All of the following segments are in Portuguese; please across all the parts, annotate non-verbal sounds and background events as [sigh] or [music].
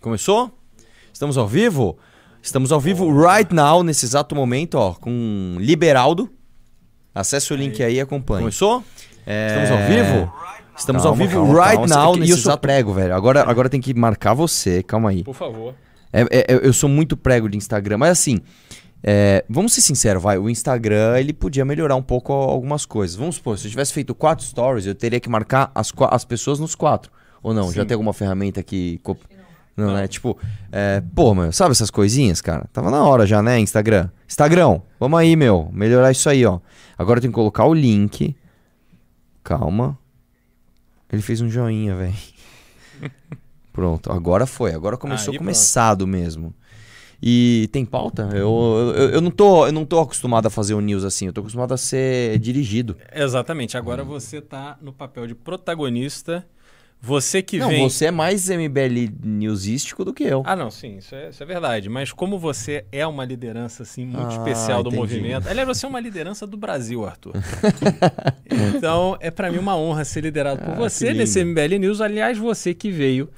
Começou? Estamos ao vivo? Estamos ao vivo right now, nesse exato momento, ó, com Liberaldo. Acesse o link aí e acompanhe. Começou? É... Estamos ao vivo? Estamos Calma, ao vivo calma, right calma. now E nesse eu sou exato... prego, velho. Agora, agora tem que marcar você. Calma aí. Por favor. É, é, é, eu sou muito prego de Instagram, mas assim, é, vamos ser sinceros, vai. O Instagram ele podia melhorar um pouco algumas coisas. Vamos supor, se eu tivesse feito quatro stories, eu teria que marcar as, as pessoas nos quatro. Ou não? Já Sim. tem alguma ferramenta que. co- Não, né? Tipo, é, pô, meu, sabe essas coisinhas, cara? Tava na hora já, né, Instagram? Instagram, vamos aí, meu. Melhorar isso aí, ó. Agora eu tenho que colocar o link. Calma. Ele fez um joinha, velho. [laughs] Pronto, agora foi. Agora começou Aí, começado mesmo. E tem pauta? Eu, eu, eu, não tô, eu não tô acostumado a fazer o news assim. Eu tô acostumado a ser dirigido. Exatamente. Agora você tá no papel de protagonista. Você que não, vem. você é mais MBL newsístico do que eu. Ah, não, sim, isso é, isso é verdade. Mas como você é uma liderança assim muito Ah, especial do entendi. movimento. Aliás, você é uma liderança do Brasil, Arthur. [laughs] então, é pra mim uma honra ser liderado por Ah, você que nesse. MBL News. Aliás, você que veio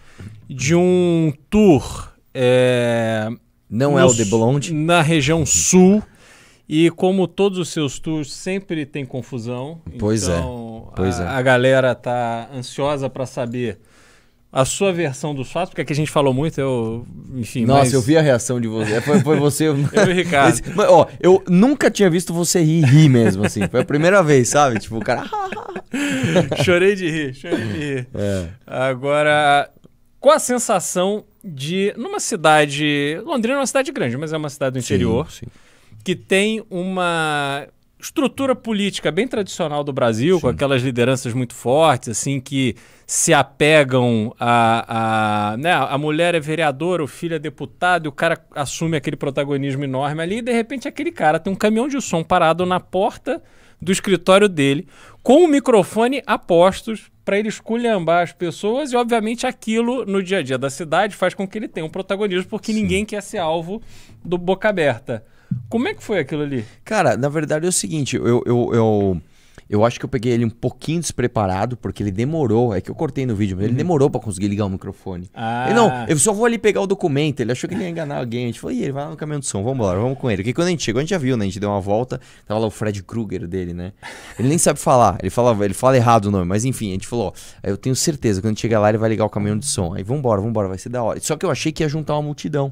de um tour. é, Não é no o The Blonde? Na região sul. E como todos os seus tours sempre tem confusão. Pois é, então pois a, é. a galera tá ansiosa para saber a sua versão dos fatos, porque aqui a gente falou muito, eu, enfim, Nossa, mas eu vi a reação de você. Foi, foi você. eu [laughs] [laughs] e o Ricardo. Esse- mas, ó, eu nunca tinha visto você rir, rir mesmo, assim. Foi a primeira vez, sabe? Tipo, o cara. [laughs] chorei de rir, chorei de rir. É. Agora, qual a sensação de numa cidade, Londrina é uma cidade grande, mas é uma cidade do interior. Sim, sim. que tem uma estrutura política bem tradicional do Brasil, com aquelas lideranças muito fortes, assim, que se apegam a, a, né, a mulher é vereadora, o filho é deputado, e o cara assume aquele protagonismo enorme ali, e de repente aquele cara tem um caminhão de som parado na porta do escritório dele, com o microfone a postos para ele esculhambar as pessoas, e obviamente aquilo no dia a dia da cidade faz com que ele tenha um protagonismo, porque ninguém quer ser alvo do boca aberta. Como é que foi aquilo ali? Cara, na verdade é o seguinte, eu, eu, eu, eu acho que eu peguei ele um pouquinho despreparado, porque ele demorou. É que eu cortei no vídeo, mas ele demorou pra conseguir ligar o microfone. Ah. Ele, não, eu só vou ali pegar o documento. Ele achou que ele ia enganar alguém. A gente falou, Ih, ele vai lá no caminhão de som, vamos embora, vamos com ele. Porque quando a gente chegou, a gente já viu, né? A gente deu uma volta, tava lá o Fred Krueger dele, né? Ele nem sabe falar, ele fala, ele fala errado o nome, mas enfim, a gente falou, ó, eu tenho certeza, quando a gente chegar lá, ele vai ligar o caminhão de som. Aí vambora, vambora, vai ser da hora. Só que eu achei que ia juntar uma multidão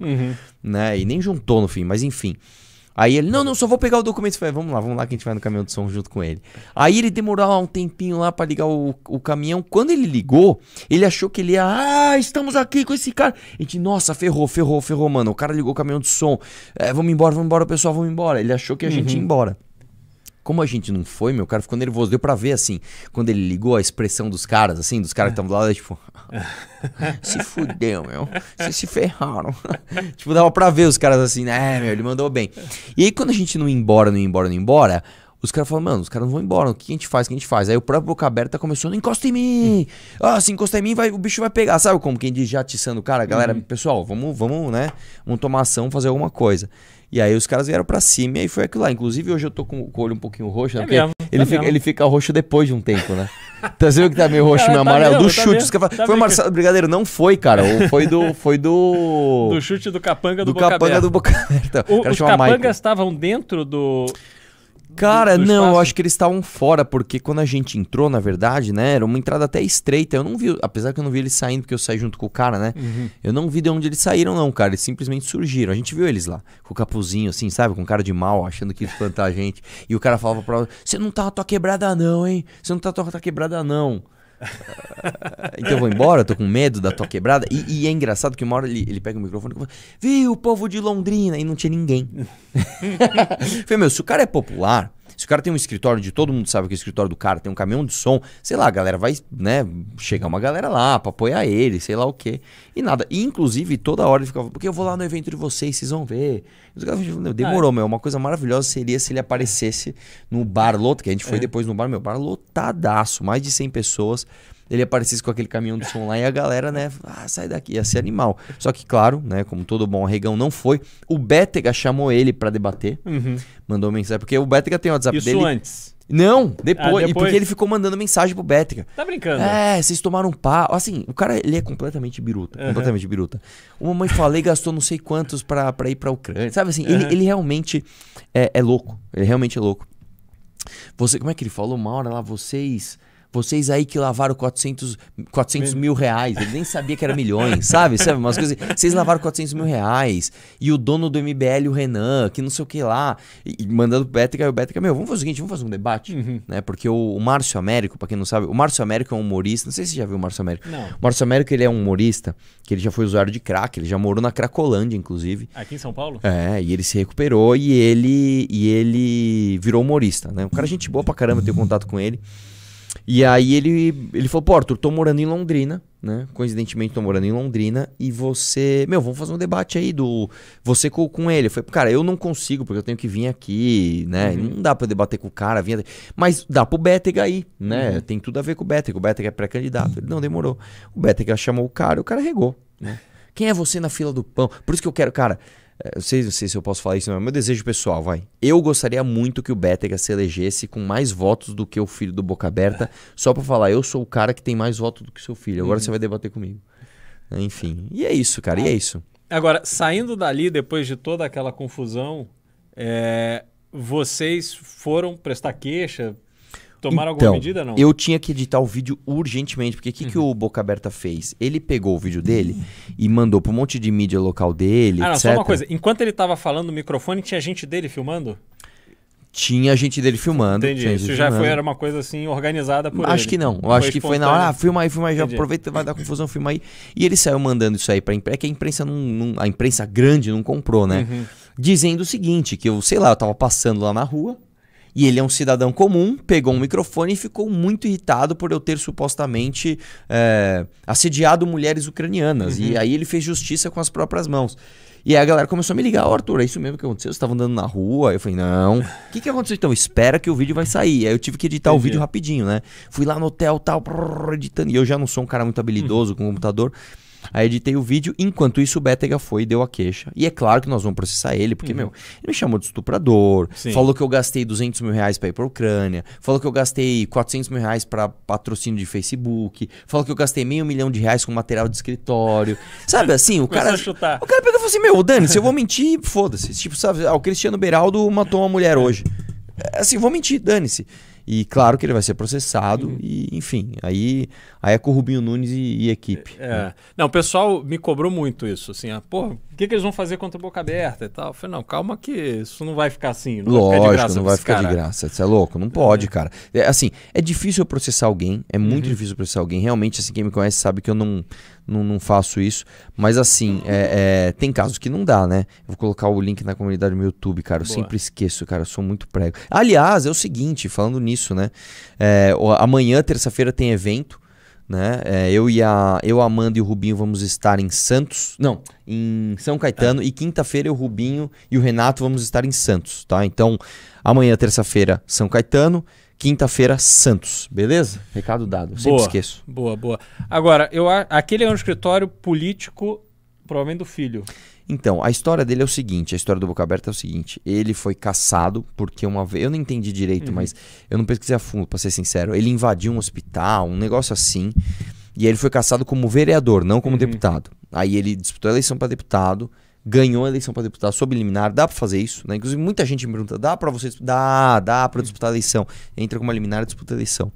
né? E nem juntou no fim, mas enfim. Aí ele, não, não, só vou pegar o documento. Eu falei, vamos lá, vamos lá que a gente vai no caminhão de som junto com ele. Aí ele demorou lá um tempinho lá pra ligar o, o caminhão. Quando ele ligou, ele achou que ele ia, ah, estamos aqui com esse cara. A gente, nossa, ferrou, ferrou, ferrou, mano. O cara ligou o caminhão de som. É, vamos embora, vamos embora, pessoal, vamos embora. Ele achou que a gente ia embora. Como a gente não foi, meu cara ficou nervoso. Deu pra ver, assim, quando ele ligou a expressão dos caras, assim, dos caras que estavam do lado, tipo... [laughs] se fudeu, meu. Vocês se ferraram. [laughs] tipo, dava pra ver os caras assim, né, meu, ele mandou bem. E aí, quando a gente não ia embora, não ia embora, não ia embora... Os caras falaram, mano, os caras não vão embora, o que a gente faz, o que a gente faz? Aí o próprio Boca Aberta começou, não encosta em mim! Ah, se encostar em mim, vai, o bicho vai pegar. Sabe como quem diz já atiçando o cara? Galera, pessoal, vamos, vamos, né, vamos tomar ação, fazer alguma coisa. E aí os caras vieram pra cima e aí foi aquilo lá. Inclusive hoje eu tô com, o olho um pouquinho roxo, né? É Porque mesmo, ele, é fica, mesmo. ele fica roxo depois de um tempo, né? [laughs] Tá vendo que tá meio roxo, Cara, meio tá amarelo? do tá chute. mesmo. Tá foi o brincando. Marcelo Brigadeiro? Não foi, cara. Ou Foi do. Foi do. [laughs] Do chute do capanga do, do boca capanga aberta. do Boca Aberta. O- O os capangas estavam dentro do. Cara, do- do não, eu acho que eles estavam fora, porque quando a gente entrou, na verdade, né, era uma entrada até estreita. Eu não vi, apesar que eu não vi eles saindo, porque eu saí junto com o cara, né? Uhum. Eu não vi de onde eles saíram, não, cara. Eles simplesmente surgiram. A gente viu eles lá, com o capuzinho, assim, sabe? Com cara de mal, achando que ia espantar a gente. E o cara falava pra você não tá na tua quebrada, não, hein? Você não tá na tua quebrada, não. [laughs] Então eu vou embora, tô com medo da tua quebrada. E, e é engraçado que uma hora ele, ele pega o microfone e fala: Viu, o povo de Londrina? E não tinha ninguém. [laughs] Falei, meu, se o cara é popular, se o cara tem um escritório de todo mundo sabe que o escritório do cara tem um caminhão de som, sei lá, a galera vai, né, chegar uma galera lá pra apoiar ele, sei lá o quê. E nada. E inclusive toda hora ele ficava, porque eu vou lá no evento de vocês, vocês vão ver. Os caras falavam, meu, demorou, meu. Uma coisa maravilhosa seria se ele aparecesse no bar lotado, que a gente foi depois no bar, meu, bar lotadaço, mais de 100 pessoas. Ele aparecesse com aquele caminhão de som lá e a galera, né, ah, sai daqui, ia ser animal. Só que, claro, né, como todo bom arregão não foi, o Bétega chamou ele pra debater, Uhum. mandou mensagem, porque o Bétega tem o WhatsApp Isso dele. antes. Não, depois, ah, depois. E porque ele ficou mandando mensagem pro Bética. Tá brincando? É, vocês tomaram um pá. Assim, o cara, ele é completamente biruta. Uhum. Completamente biruta. Uma mãe falei gastou não sei quantos pra, pra ir pra Ucrânia. Sabe assim, uhum. ele, ele realmente é, é louco. Ele realmente é louco. Você, como é que ele falou uma hora lá? Vocês vocês aí que lavaram 400, 400 mil reais. Ele nem sabia que era milhões, [laughs] sabe? Sabe? Umas coisas. Vocês lavaram 400 mil reais. E o dono do MBL, o Renan, que não sei o que lá. E, e mandando pro Bética, e o Bética, meu, vamos fazer o seguinte, vamos fazer um debate. Uhum. Né? Porque o, o Márcio Américo, pra quem não sabe, o Márcio Américo é um humorista. Não sei se você já viu o Márcio Américo. Não. O Márcio Américo, ele é um humorista, que ele já foi usuário de crack, ele já morou na Cracolândia, inclusive. Aqui em São Paulo? É, e ele se recuperou e ele, e ele virou humorista, né? Um cara gente boa pra caramba, eu tenho contato com ele. E aí ele, ele falou, pô, Arthur, tô morando em Londrina, né? Coincidentemente tô morando em Londrina e você... Meu, vamos fazer um debate aí do... Você com, com ele. Eu falei, cara, eu não consigo porque eu tenho que vir aqui, né? Uhum. Não dá pra debater com o cara, vinha... Mas dá pro Bétega aí, né? Uhum. Tem tudo a ver com o Bétega. O Bétega é pré-candidato. Ele, não, demorou. O Bétega chamou o cara e o cara regou, né? Quem é você na fila do pão? Por isso que eu quero, cara... Eu sei, não sei se eu posso falar isso, mas é meu desejo pessoal, vai. Eu gostaria muito que o Bétega se elegesse com mais votos do que o filho do Boca Aberta, [laughs] só para falar, eu sou o cara que tem mais votos do que seu filho. Agora uhum. você vai debater comigo. Enfim, e é isso, cara, e é isso. Agora, saindo dali, depois de toda aquela confusão, é, vocês foram prestar queixa, Tomaram então, alguma medida não? Eu tinha que editar o vídeo urgentemente, porque o que, uhum. que o Boca Aberta fez? Ele pegou o vídeo dele e mandou para um monte de mídia local dele. Ah, não, etc. só uma coisa. Enquanto ele estava falando no microfone, tinha gente dele filmando? Tinha gente dele filmando. Entendi. Isso já foi, era uma coisa assim organizada por Acho ele. que não. Eu acho que foi na hora, ah, filma aí, filma aí, já aproveita, vai dar confusão, filma aí. E ele saiu mandando isso aí pra imprensa. É que a imprensa não, não, A imprensa grande não comprou, né? Uhum. Dizendo o seguinte: que eu, sei lá, eu tava passando lá na rua. E ele é um cidadão comum, pegou um microfone e ficou muito irritado por eu ter supostamente é, assediado mulheres ucranianas. Uhum. E aí ele fez justiça com as próprias mãos. E aí a galera começou a me ligar, oh, Arthur, é isso mesmo que aconteceu? Você estava andando na rua? Eu falei, não. O que, que aconteceu? Então, espera que o vídeo vai sair. Aí eu tive que editar Entendi. o vídeo rapidinho, né? Fui lá no hotel, tal, editando. E eu já não sou um cara muito habilidoso uhum. com o computador. Aí editei o vídeo, enquanto isso o Bétega foi e deu a queixa. E é claro que nós vamos processar ele, porque, uhum. meu, ele me chamou de estuprador, Sim. falou que eu gastei 200 mil reais pra ir pra Ucrânia, falou que eu gastei 400 mil reais pra patrocínio de Facebook, falou que eu gastei meio milhão de reais com material de escritório. [laughs] Sabe assim, o cara. O cara pegou e falou assim: meu, Dani, se eu vou mentir, foda-se. Tipo, sabe, ah, o Cristiano Beraldo matou uma mulher hoje. É, assim, vou mentir, dane-se. E claro que ele vai ser processado, uhum. e enfim, aí, aí é com o Rubinho Nunes e, e equipe. É. Né? Não, o pessoal me cobrou muito isso, assim, ah, pô, o que, que eles vão fazer contra a boca aberta e tal? Eu falei, não, calma que isso não vai ficar assim, não Lógico, vai ficar de graça. não vai ficar cara. de graça, você é louco, não pode, é. cara. É, assim, é difícil processar alguém, é muito uhum. difícil processar alguém, realmente, assim, quem me conhece sabe que eu não, não, não faço isso. Mas assim, é, é, tem casos que não dá, né? Eu vou colocar o link na comunidade do meu YouTube, cara. Eu Boa. sempre esqueço, cara. Eu sou muito prego. Aliás, é o seguinte, falando nisso, né? É, amanhã, terça-feira, tem evento. Né? É, eu e a eu, Amanda e o Rubinho vamos estar em Santos, não, em São Caetano e quinta-feira o Rubinho e o Renato vamos estar em Santos, tá? Então, amanhã terça-feira São Caetano, Quinta-feira, Santos. Beleza? Recado dado. Eu sempre boa, esqueço. Boa, boa. Agora, eu, aquele é um escritório político, provavelmente do filho. Então, a história dele é o seguinte: a história do Boca Aberta é o seguinte. Ele foi caçado porque uma vez. Eu não entendi direito, uhum. mas eu não pesquisei a fundo, pra ser sincero. Ele invadiu um hospital, um negócio assim. E aí ele foi caçado como vereador, não como uhum. deputado. Aí ele disputou a eleição para deputado ganhou a eleição para deputado sob liminar, dá para fazer isso, né? Inclusive muita gente me pergunta, dá para você dá, dá para disputar a eleição. Entra com uma liminar e disputa a eleição.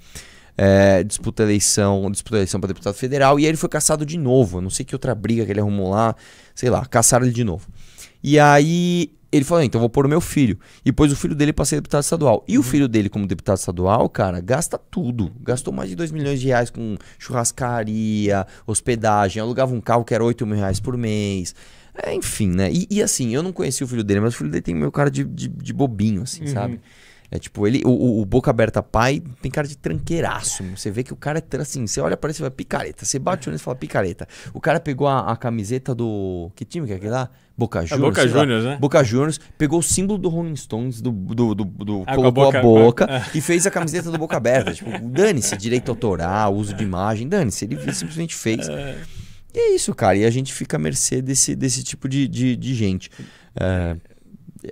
É, disputa a eleição, disputa eleição para deputado federal e aí ele foi caçado de novo. não sei que outra briga que ele arrumou lá, sei lá, caçaram ele de novo. E aí ele falou, então vou pôr o meu filho. E pôs o filho dele para ser deputado estadual. E uhum. o filho dele, como deputado estadual, cara, gasta tudo. Gastou mais de 2 milhões de reais com churrascaria, hospedagem, alugava um carro que era 8 mil reais por mês. É, enfim, né? E, e, assim, eu não conheci o filho dele, mas o filho dele tem meu cara de, de, de bobinho, assim, uhum. sabe? É tipo, ele, o, o, Boca Aberta pai tem cara de tranqueiraço. Você vê que o cara é assim, você olha para ele e fala picareta. Você bate o olho e fala picareta. O cara pegou a, a, camiseta do. Que time que é aquele lá? Boca Juniors. É Boca Juniors, né? Boca Juniors, pegou o símbolo do Rolling Stones, do, do, do, do ah, colocou a boca, a boca [laughs] e fez a camiseta do Boca Aberta. tipo, dane-se, direito autoral, uso de imagem, dane-se. Ele simplesmente fez. É. E é isso, cara. E a gente fica à mercê desse, desse tipo de, de, de gente. É,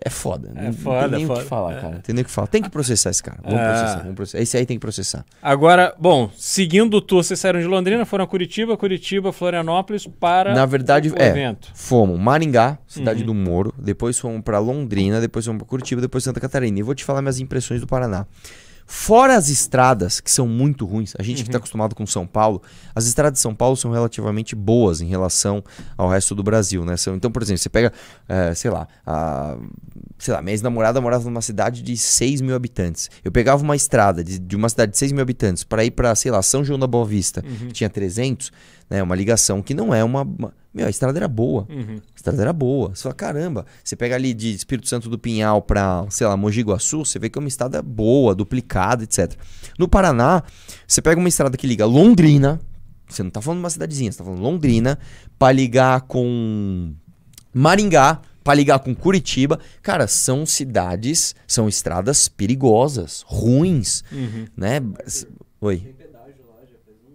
é foda. É não, foda, tem nem é o que falar, É. cara. Tem nem o que falar. Tem que processar esse cara. Vamos Ah. processar, vamos processar. Esse aí tem que processar. Agora, bom, seguindo o tour, vocês saíram de Londrina, foram a Curitiba, Curitiba, Florianópolis para Na verdade, o é. evento. Fomos Maringá, cidade Uhum. do Moro, depois fomos pra Londrina, depois fomos pra Curitiba, depois Santa Catarina. E vou te falar minhas impressões do Paraná. Fora as estradas, que são muito ruins, a gente que Uhum. está acostumado com São Paulo, as estradas de São Paulo são relativamente boas em relação ao resto do Brasil, né? Então, por exemplo, você pega, eh, sei lá, a, sei lá, minha ex-namorada morava numa cidade de 6 mil habitantes. Eu pegava uma estrada de, de uma cidade de 6 mil habitantes para ir para, sei lá, São João da Boa Vista, Uhum. que tinha 300, né? Uma ligação que não é uma... uma- meu, a estrada era boa. Uhum. A estrada era boa. Você fala, caramba, você pega ali de Espírito Santo do Pinhal pra, sei lá, Mogi Guaçu, você vê que é uma estrada boa, duplicada, etc. No Paraná, você pega uma estrada que liga Londrina, você não tá falando de uma cidadezinha, você tá falando Londrina, pra ligar com Maringá, pra ligar com Curitiba. Cara, são cidades, são estradas perigosas, ruins, Uhum. né? Oi.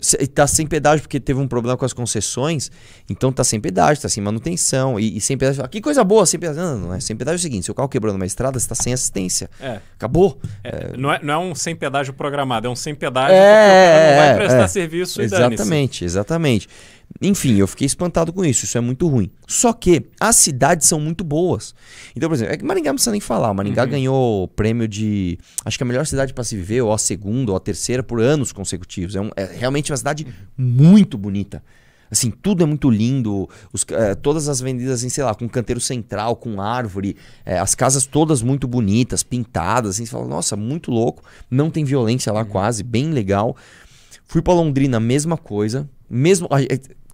Se- Tá sem pedágio porque teve um problema com as concessões, então tá sem pedágio, tá sem manutenção. E, e sem pedágio. Ah, que coisa boa, sem pedágio. Não, não é. Sem pedágio é o seguinte: se o carro quebrou numa estrada, você tá sem assistência. É. Acabou. É, Não, é, não é um sem pedágio programado, é um sem pedágio É, porque o cara não vai é, prestar é. serviço e. Exatamente, exatamente. Enfim, eu fiquei espantado com isso. Isso é muito ruim. Só que as cidades são muito boas. Então, por exemplo, é que Maringá não precisa nem falar. Maringá ganhou o prêmio de. Acho que a melhor cidade para se viver, ou a segunda, ou a terceira, por anos consecutivos. É, um- é realmente uma cidade muito bonita. Assim, tudo é muito lindo. Os eh, todas as avenidas, assim, sei lá, com canteiro central, com árvore. eh, as casas todas muito bonitas, pintadas. Assim, você fala, nossa, muito louco. Não tem violência lá quase, bem legal. Fui pra Londrina, mesma coisa. Mesmo.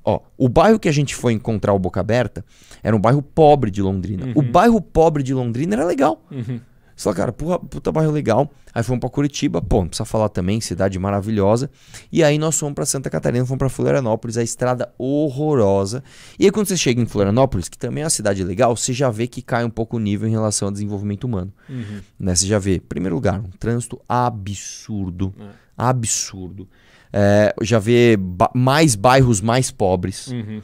Ó, o bairro que a gente foi encontrar o Boca Aberta era um bairro pobre de Londrina. O bairro pobre de Londrina era legal. Uhum. Você fala, cara, porra, puta bairro legal. Aí fomos pra Curitiba, pô, não precisa falar também, cidade maravilhosa. E aí nós fomos pra Santa Catarina, fomos pra Florianópolis, a estrada horrorosa. E aí quando você chega em Florianópolis, que também é uma cidade legal, você já vê que cai um pouco o nível em relação ao desenvolvimento humano. Uhum. Né? Você já vê, em primeiro lugar, um trânsito absurdo. É. Absurdo. É, já vê ba- mais bairros mais pobres. Uhum.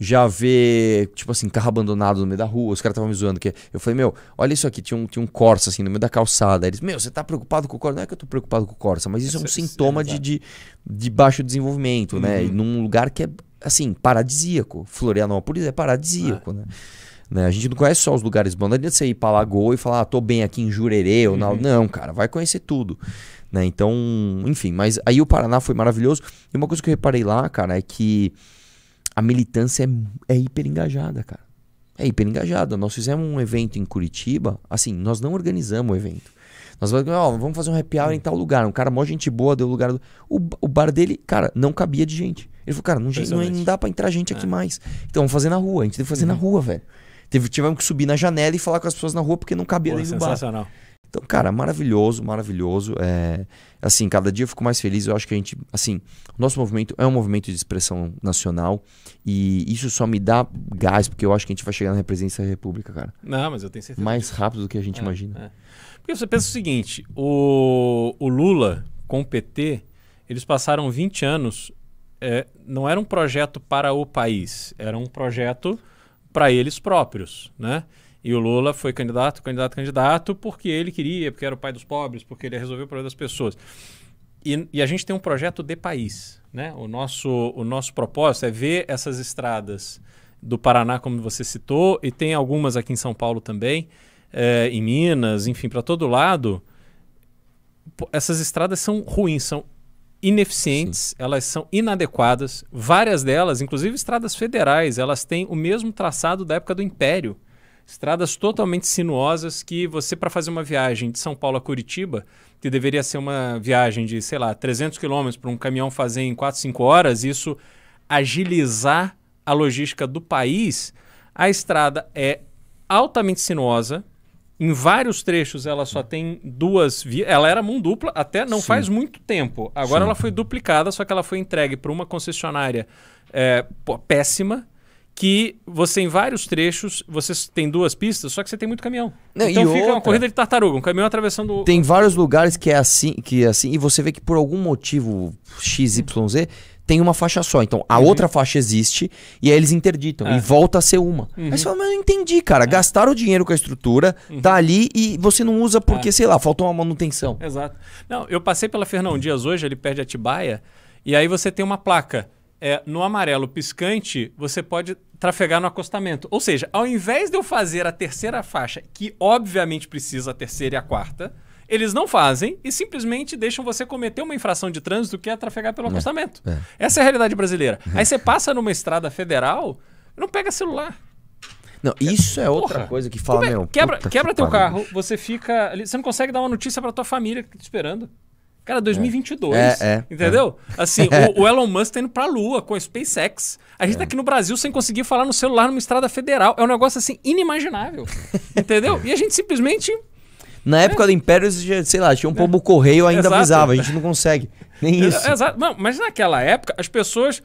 Já vê, tipo assim, carro abandonado no meio da rua. Os caras estavam me zoando. Que eu falei, meu, olha isso aqui. Tinha um, tinha um Corsa, assim, no meio da calçada. Aí Eles, meu, você tá preocupado com o Corsa? Não é que eu tô preocupado com o Corsa, mas isso é um Isso- isso- sintoma de, exato. de, de baixo desenvolvimento, né? Uhum. E num lugar que é, assim, paradisíaco. Florianópolis é paradisíaco, né? Né? A gente não conhece só os lugares bons. Não adianta você ir pra Lagoa e falar, ah, tô bem aqui em Jurerê ou não. Não, cara, vai conhecer tudo. Né? Então, enfim, mas aí o Paraná foi maravilhoso. E uma coisa que eu reparei lá, cara, é que a militância é, é hiper engajada, cara. É hiper engajada. Nós fizemos um evento em Curitiba, assim, nós não organizamos o evento. Nós vamos, ó, vamos fazer um happy hour em tal lugar. Um cara, mó gente boa, deu lugar. do- O, o bar dele, cara, não cabia de gente. Ele falou, cara, não, não, é- não dá pra entrar gente aqui mais. Então vamos fazer na rua. A gente teve que fazer na rua, velho. Teve, tivemos que subir na janela e falar com as pessoas na rua porque não cabia Pô, dentro do bar. sensacional. Então, cara, maravilhoso, maravilhoso. É, assim, cada dia eu fico mais feliz. Eu acho que a gente, assim, o nosso movimento é um movimento de expressão nacional e isso só me dá gás, porque eu acho que a gente vai chegar na presidência da República, cara. Não, mas eu tenho certeza. Mais rápido do que a gente imagina. É. Porque você pensa o seguinte: o, o Lula com o PT, eles passaram 20 anos. é, não era um projeto para o país, era um projeto para eles próprios, né? E o Lula foi candidato, candidato, candidato, porque ele queria, porque era o pai dos pobres, porque ele ia resolver o problema das pessoas. E, e a gente tem um projeto de país, né? O nosso, o nosso propósito é ver essas estradas do Paraná, como você citou, e tem algumas aqui em São Paulo também, eh, em Minas, enfim, para todo lado. Essas estradas são ruins, são ineficientes, elas são inadequadas. Várias delas, inclusive estradas federais, elas têm o mesmo traçado da época do Império. Estradas totalmente sinuosas que você, para fazer uma viagem de São Paulo a Curitiba, que deveria ser uma viagem de, sei lá, 300 quilômetros para um caminhão fazer em 4, 5 horas, isso agilizar a logística do país, a estrada é altamente sinuosa. Em vários trechos ela só tem duas vias. Ela era mão dupla até não Sim. faz muito tempo. Agora Sim. ela foi duplicada, só que ela foi entregue para uma concessionária é, péssima. Que você, em vários trechos, você tem duas pistas, só que você tem muito caminhão. Não, então e fica uma outra- corrida de tartaruga, um caminhão atravessando o. Tem vários lugares que é assim, que é assim, e você vê que por algum motivo XYZ tem uma faixa só. Então a uhum. outra faixa existe e aí eles interditam é. e volta a ser uma. Uhum. Aí você fala, mas eu não entendi, cara. É. Gastaram o dinheiro com a estrutura, uhum. tá ali e você não usa porque, é. sei lá, faltou uma manutenção. Exato. Não, eu passei pela Fernão Dias hoje, ele perde Atibaia, e aí você tem uma placa. É, no amarelo piscante, você pode trafegar no acostamento. Ou seja, ao invés de eu fazer a terceira faixa, que obviamente precisa a terceira e a quarta, eles não fazem e simplesmente deixam você cometer uma infração de trânsito que é trafegar pelo é, acostamento. É. Essa é a realidade brasileira. É. Aí você passa numa estrada federal, não pega celular. Não, isso é outra Porra, coisa que fala, é? meu. Quebra, quebra que teu carro, você fica. Você não consegue dar uma notícia para tua família que tá te esperando. Cara, 2022. É, é, entendeu? É. Assim, o, [laughs] o, Elon Musk tá indo pra lua com a SpaceX. A gente é. tá aqui no Brasil sem conseguir falar no celular numa estrada federal. É um negócio assim inimaginável. [laughs] entendeu? E a gente simplesmente na época é. do Império, sei lá, tinha um pombo correio ainda Exato. avisava, a gente não consegue. Nem isso. Exato. Não, mas naquela época, as pessoas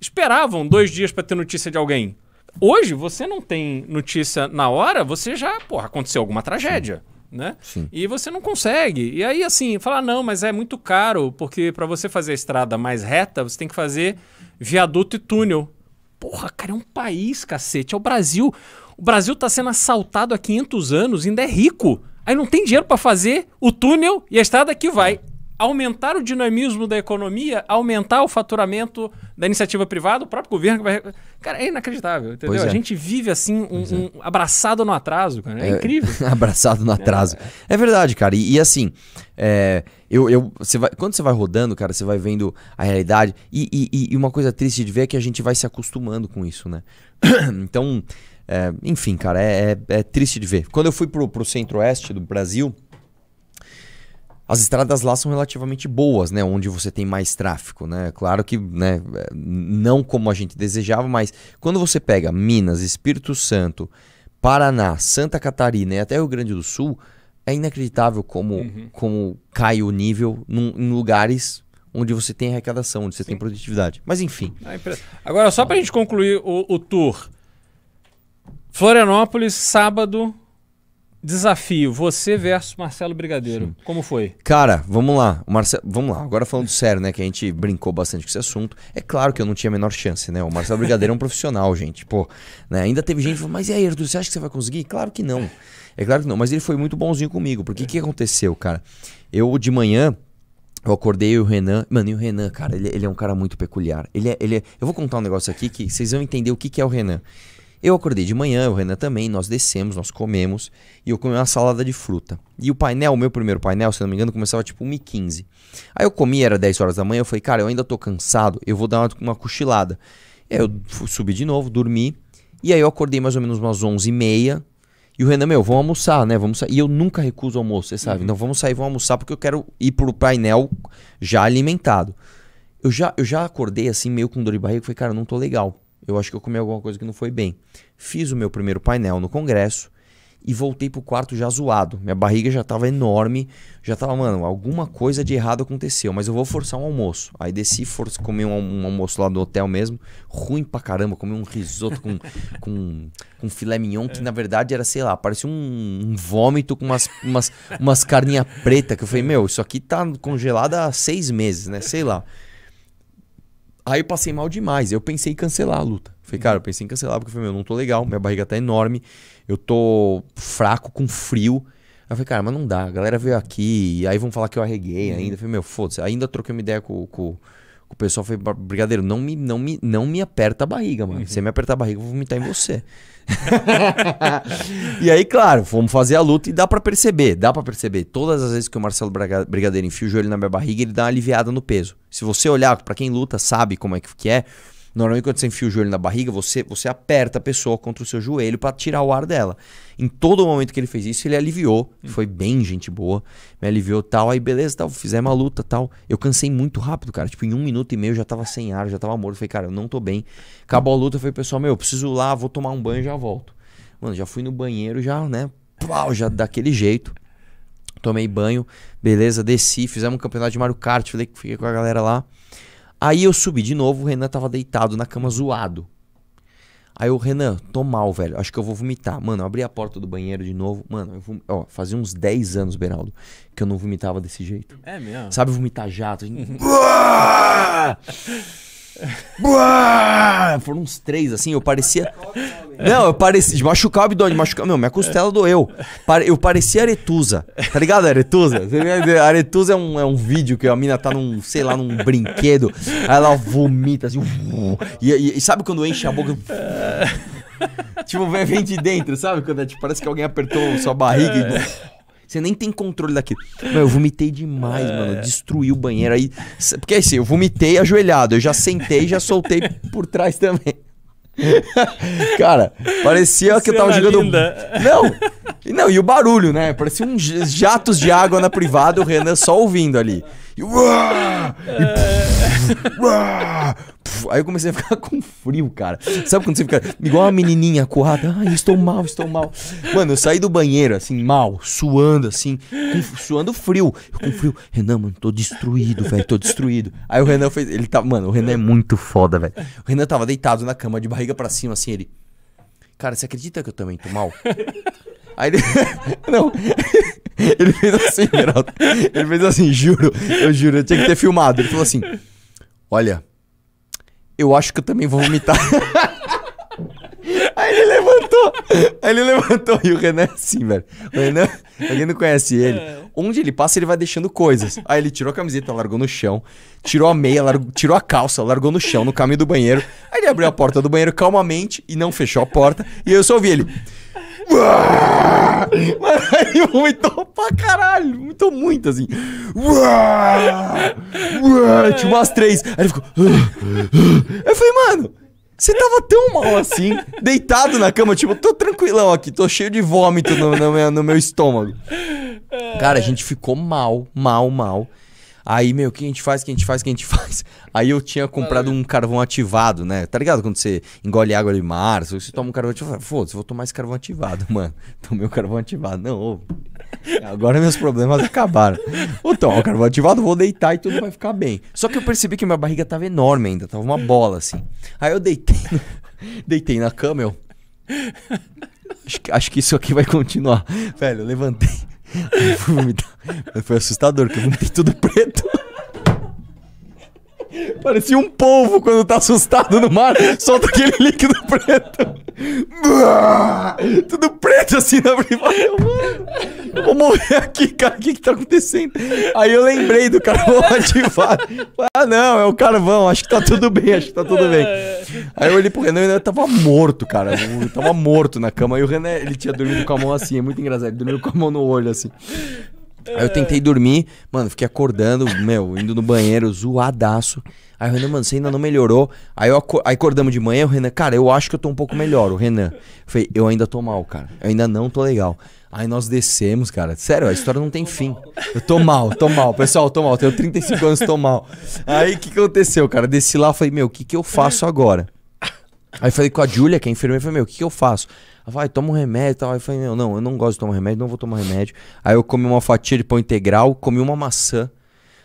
esperavam dois dias para ter notícia de alguém. Hoje, você não tem notícia na hora, você já, porra, aconteceu alguma tragédia. Sim. Né? Sim. E você não consegue. E aí, assim, falar, não, mas é muito caro, porque para você fazer a estrada mais reta, você tem que fazer viaduto e túnel. Porra, cara, é um país, cacete. É o Brasil. O Brasil tá sendo assaltado há 500 anos, ainda é rico. Aí não tem dinheiro para fazer o túnel e a estrada que vai aumentar o dinamismo da economia, aumentar o faturamento da iniciativa privada, o próprio governo vai... Cara, é inacreditável, entendeu? É. A gente vive assim, um, é. um, abraçado no atraso, cara. É, é incrível. [laughs] abraçado no atraso. É, verdade, cara. E, e assim, é, eu, eu, você vai, quando você vai rodando, cara, você vai vendo a realidade. E, e, e uma coisa triste de ver é que a gente vai se acostumando com isso, né? [coughs] então, é, enfim, cara, é, é, é, triste de ver. Quando eu fui pro, pro centro-oeste do Brasil, as estradas lá são relativamente boas, né? Onde você tem mais tráfego, né? Claro que né, não como a gente desejava, mas quando você pega Minas, Espírito Santo, Paraná, Santa Catarina e até Rio Grande do Sul, é inacreditável como, uhum. como cai o nível num, em lugares onde você tem arrecadação, onde você Sim. tem produtividade. Mas enfim. Agora, só para a gente concluir o, o tour. Florianópolis, sábado. Desafio, você versus Marcelo Brigadeiro. Sim. Como foi? Cara, vamos lá. O Marcelo, vamos lá. Agora falando sério, né? Que a gente brincou bastante com esse assunto. É claro que eu não tinha a menor chance, né? O Marcelo Brigadeiro é um [laughs] profissional, gente. Pô, né? Ainda teve gente que falou, mas e aí, Arthur, você acha que você vai conseguir? Claro que não. É claro que não. Mas ele foi muito bonzinho comigo. Porque o que, que aconteceu, cara? Eu, de manhã, eu acordei e o Renan. Mano, e o Renan, cara, ele, ele é um cara muito peculiar. Ele é, ele é, Eu vou contar um negócio aqui que vocês vão entender o que, que é o Renan. Eu acordei de manhã, o Renan também, nós descemos, nós comemos e eu comi uma salada de fruta. E o painel, o meu primeiro painel, se não me engano, começava tipo 1h15. Aí eu comi, era 10 horas da manhã, eu falei, cara, eu ainda tô cansado, eu vou dar uma, uma cochilada. E aí eu subi de novo, dormi, e aí eu acordei mais ou menos umas 11h30. E o Renan, meu, vamos almoçar, né? Vamos sair. E eu nunca recuso almoço, você sabe? Uhum. Então vamos sair, vamos almoçar, porque eu quero ir pro painel já alimentado. Eu já, eu já acordei assim, meio com dor de barriga, falei, cara, não tô legal. Eu acho que eu comi alguma coisa que não foi bem. Fiz o meu primeiro painel no congresso e voltei pro quarto já zoado. Minha barriga já tava enorme, já tava, mano, alguma coisa de errado aconteceu, mas eu vou forçar um almoço. Aí desci, for, comi um, um, almoço lá do hotel mesmo, ruim pra caramba, comi um risoto com, [laughs] com, com filé mignon, que na verdade era, sei lá, parecia um, um vômito com umas, umas, umas carninhas preta que eu falei, meu, isso aqui tá congelado há seis meses, né? Sei lá. Aí eu passei mal demais. Eu pensei em cancelar a luta. Falei, cara, eu pensei em cancelar porque eu falei, meu, não tô legal, minha barriga tá enorme, eu tô fraco, com frio. Aí eu falei, cara, mas não dá. A galera veio aqui, e aí vão falar que eu arreguei uhum. ainda. Eu falei, meu, foda-se. Ainda troquei uma ideia com, com, com o pessoal. Falei, brigadeiro, não me, não, me, não me aperta a barriga, mano. Uhum. Se você me apertar a barriga, eu vou vomitar em você. [laughs] e aí, claro, fomos fazer a luta e dá para perceber, dá para perceber. Todas as vezes que o Marcelo Brigadeiro enfia o joelho na minha barriga, ele dá uma aliviada no peso. Se você olhar, para quem luta sabe como é que é, Normalmente quando você enfia o joelho na barriga, você, você aperta a pessoa contra o seu joelho para tirar o ar dela. Em todo momento que ele fez isso, ele aliviou. Hum. Foi bem gente boa. Me aliviou tal. Aí beleza, tal. Fizemos uma luta tal. Eu cansei muito rápido, cara. Tipo, em um minuto e meio eu já tava sem ar, já tava morto. falei, cara, eu não tô bem. Acabou a luta, eu falei, pessoal, meu, eu preciso ir lá, vou tomar um banho e já volto. Mano, já fui no banheiro, já, né? Pau, já daquele jeito. Tomei banho, beleza, desci, fizemos um campeonato de Mario Kart, fiquei com a galera lá. Aí eu subi de novo, o Renan tava deitado na cama zoado. Aí o Renan, tô mal, velho. Acho que eu vou vomitar. Mano, eu abri a porta do banheiro de novo. Mano, eu vom... ó, fazia uns 10 anos, Beraldo, que eu não vomitava desse jeito. É mesmo? Sabe vomitar jato? [laughs] Foram uns três, assim, eu parecia. Não, eu parecia. De machucar o abdômen, de machucar. Meu, minha costela doeu. Eu parecia aretusa. Tá ligado, aretusa? Aretusa é um, é um vídeo que a mina tá num, sei lá, num brinquedo. Aí ela vomita assim. E, e, e sabe quando enche a boca? tipo, vem de dentro, sabe? Quando é, tipo, parece que alguém apertou sua barriga e. Você nem tem controle daquilo. Meu, eu vomitei demais, é. mano. Destruí o banheiro. Aí. Porque assim, eu vomitei ajoelhado. Eu já sentei já soltei por trás também. [laughs] Cara, parecia que eu tava jogando. Linda. Não! Não, e o barulho, né? Parecia uns jatos de água na privada, o Renan só ouvindo ali. E, uá, e uá, Aí eu comecei a ficar [laughs] com frio, cara. Sabe quando você fica igual uma menininha acordada? Ai, estou mal, estou mal. Mano, eu saí do banheiro, assim, mal, suando, assim, com, suando frio. Eu com frio. Renan, mano, tô destruído, velho, tô destruído. Aí o Renan fez. Ele tá. Mano, o Renan é muito foda, velho. O Renan tava deitado na cama, de barriga para cima, assim, ele. Cara, você acredita que eu também tô mal? Aí ele. [laughs] Não. Ele fez assim, Geraldo. Ele fez assim, juro. Eu juro, eu tinha que ter filmado. Ele falou assim: Olha, eu acho que eu também vou vomitar. [laughs] Aí ele levantou. Aí ele levantou. E o Renan é assim, velho. O Renan, alguém não conhece ele. Onde ele passa, ele vai deixando coisas. Aí ele tirou a camiseta, largou no chão. Tirou a meia, largou, tirou a calça, largou no chão, no caminho do banheiro. Aí ele abriu a porta do banheiro calmamente e não fechou a porta. E eu só ouvi ele. Mano, aí vomitou pra caralho. Vomitou muito, assim. Tinha umas três. Aí ele ficou. Eu falei, mano, você tava tão mal assim, deitado na cama, tipo, tô tranquilão aqui, tô cheio de vômito no, no, meu, no meu estômago. Cara, a gente ficou mal, mal, mal. Aí, meu, o que a gente faz, o que a gente faz, o que a gente [laughs] faz? Aí eu tinha comprado um carvão ativado, né? Tá ligado? Quando você engole água de mar, você toma um carvão ativado. Foda-se, vou tomar esse carvão ativado, [laughs] mano. Tomei o carvão ativado. Não, ô. Agora meus problemas acabaram. [laughs] Vou tomar o carvão ativado, vou deitar e tudo vai ficar bem. Só que eu percebi que minha barriga tava enorme ainda, tava uma bola assim. Aí eu deitei, deitei na cama, eu. Acho que, acho que isso aqui vai continuar. Velho, eu levantei. [laughs] Foi assustador, porque eu vomitei tudo preto. Parecia um polvo quando tá assustado no mar, solta aquele líquido preto. Tudo preto assim na privada. Eu vou morrer aqui, cara. O que que tá acontecendo? Aí eu lembrei do carvão [laughs] ativado. Ah, não, é o carvão. Acho que tá tudo bem, acho que tá tudo bem. Aí eu olhei pro Renan e ele tava morto, cara. Eu tava morto na cama. E o Renan, ele tinha dormido com a mão assim. É muito engraçado. Ele dormiu com a mão no olho assim. Aí eu tentei dormir, mano, fiquei acordando, meu, indo no banheiro, zoadaço. Aí o Renan, mano, você ainda não melhorou. Aí, eu, aí acordamos de manhã, o Renan, cara, eu acho que eu tô um pouco melhor. O Renan, eu falei, eu ainda tô mal, cara. Eu ainda não tô legal. Aí nós descemos, cara. Sério, a história não tem fim. Eu tô mal, tô mal. Pessoal, tô mal. Tenho 35 anos, tô mal. Aí o que, que aconteceu, cara? Desci lá, falei, meu, o que, que eu faço agora? Aí falei com a Júlia, que é enfermeira, falei, meu, o que, que eu faço? Ela falou, toma um remédio e tal. Aí eu falei, meu, não, eu não gosto de tomar remédio, não vou tomar remédio. Aí eu comi uma fatia de pão integral, comi uma maçã.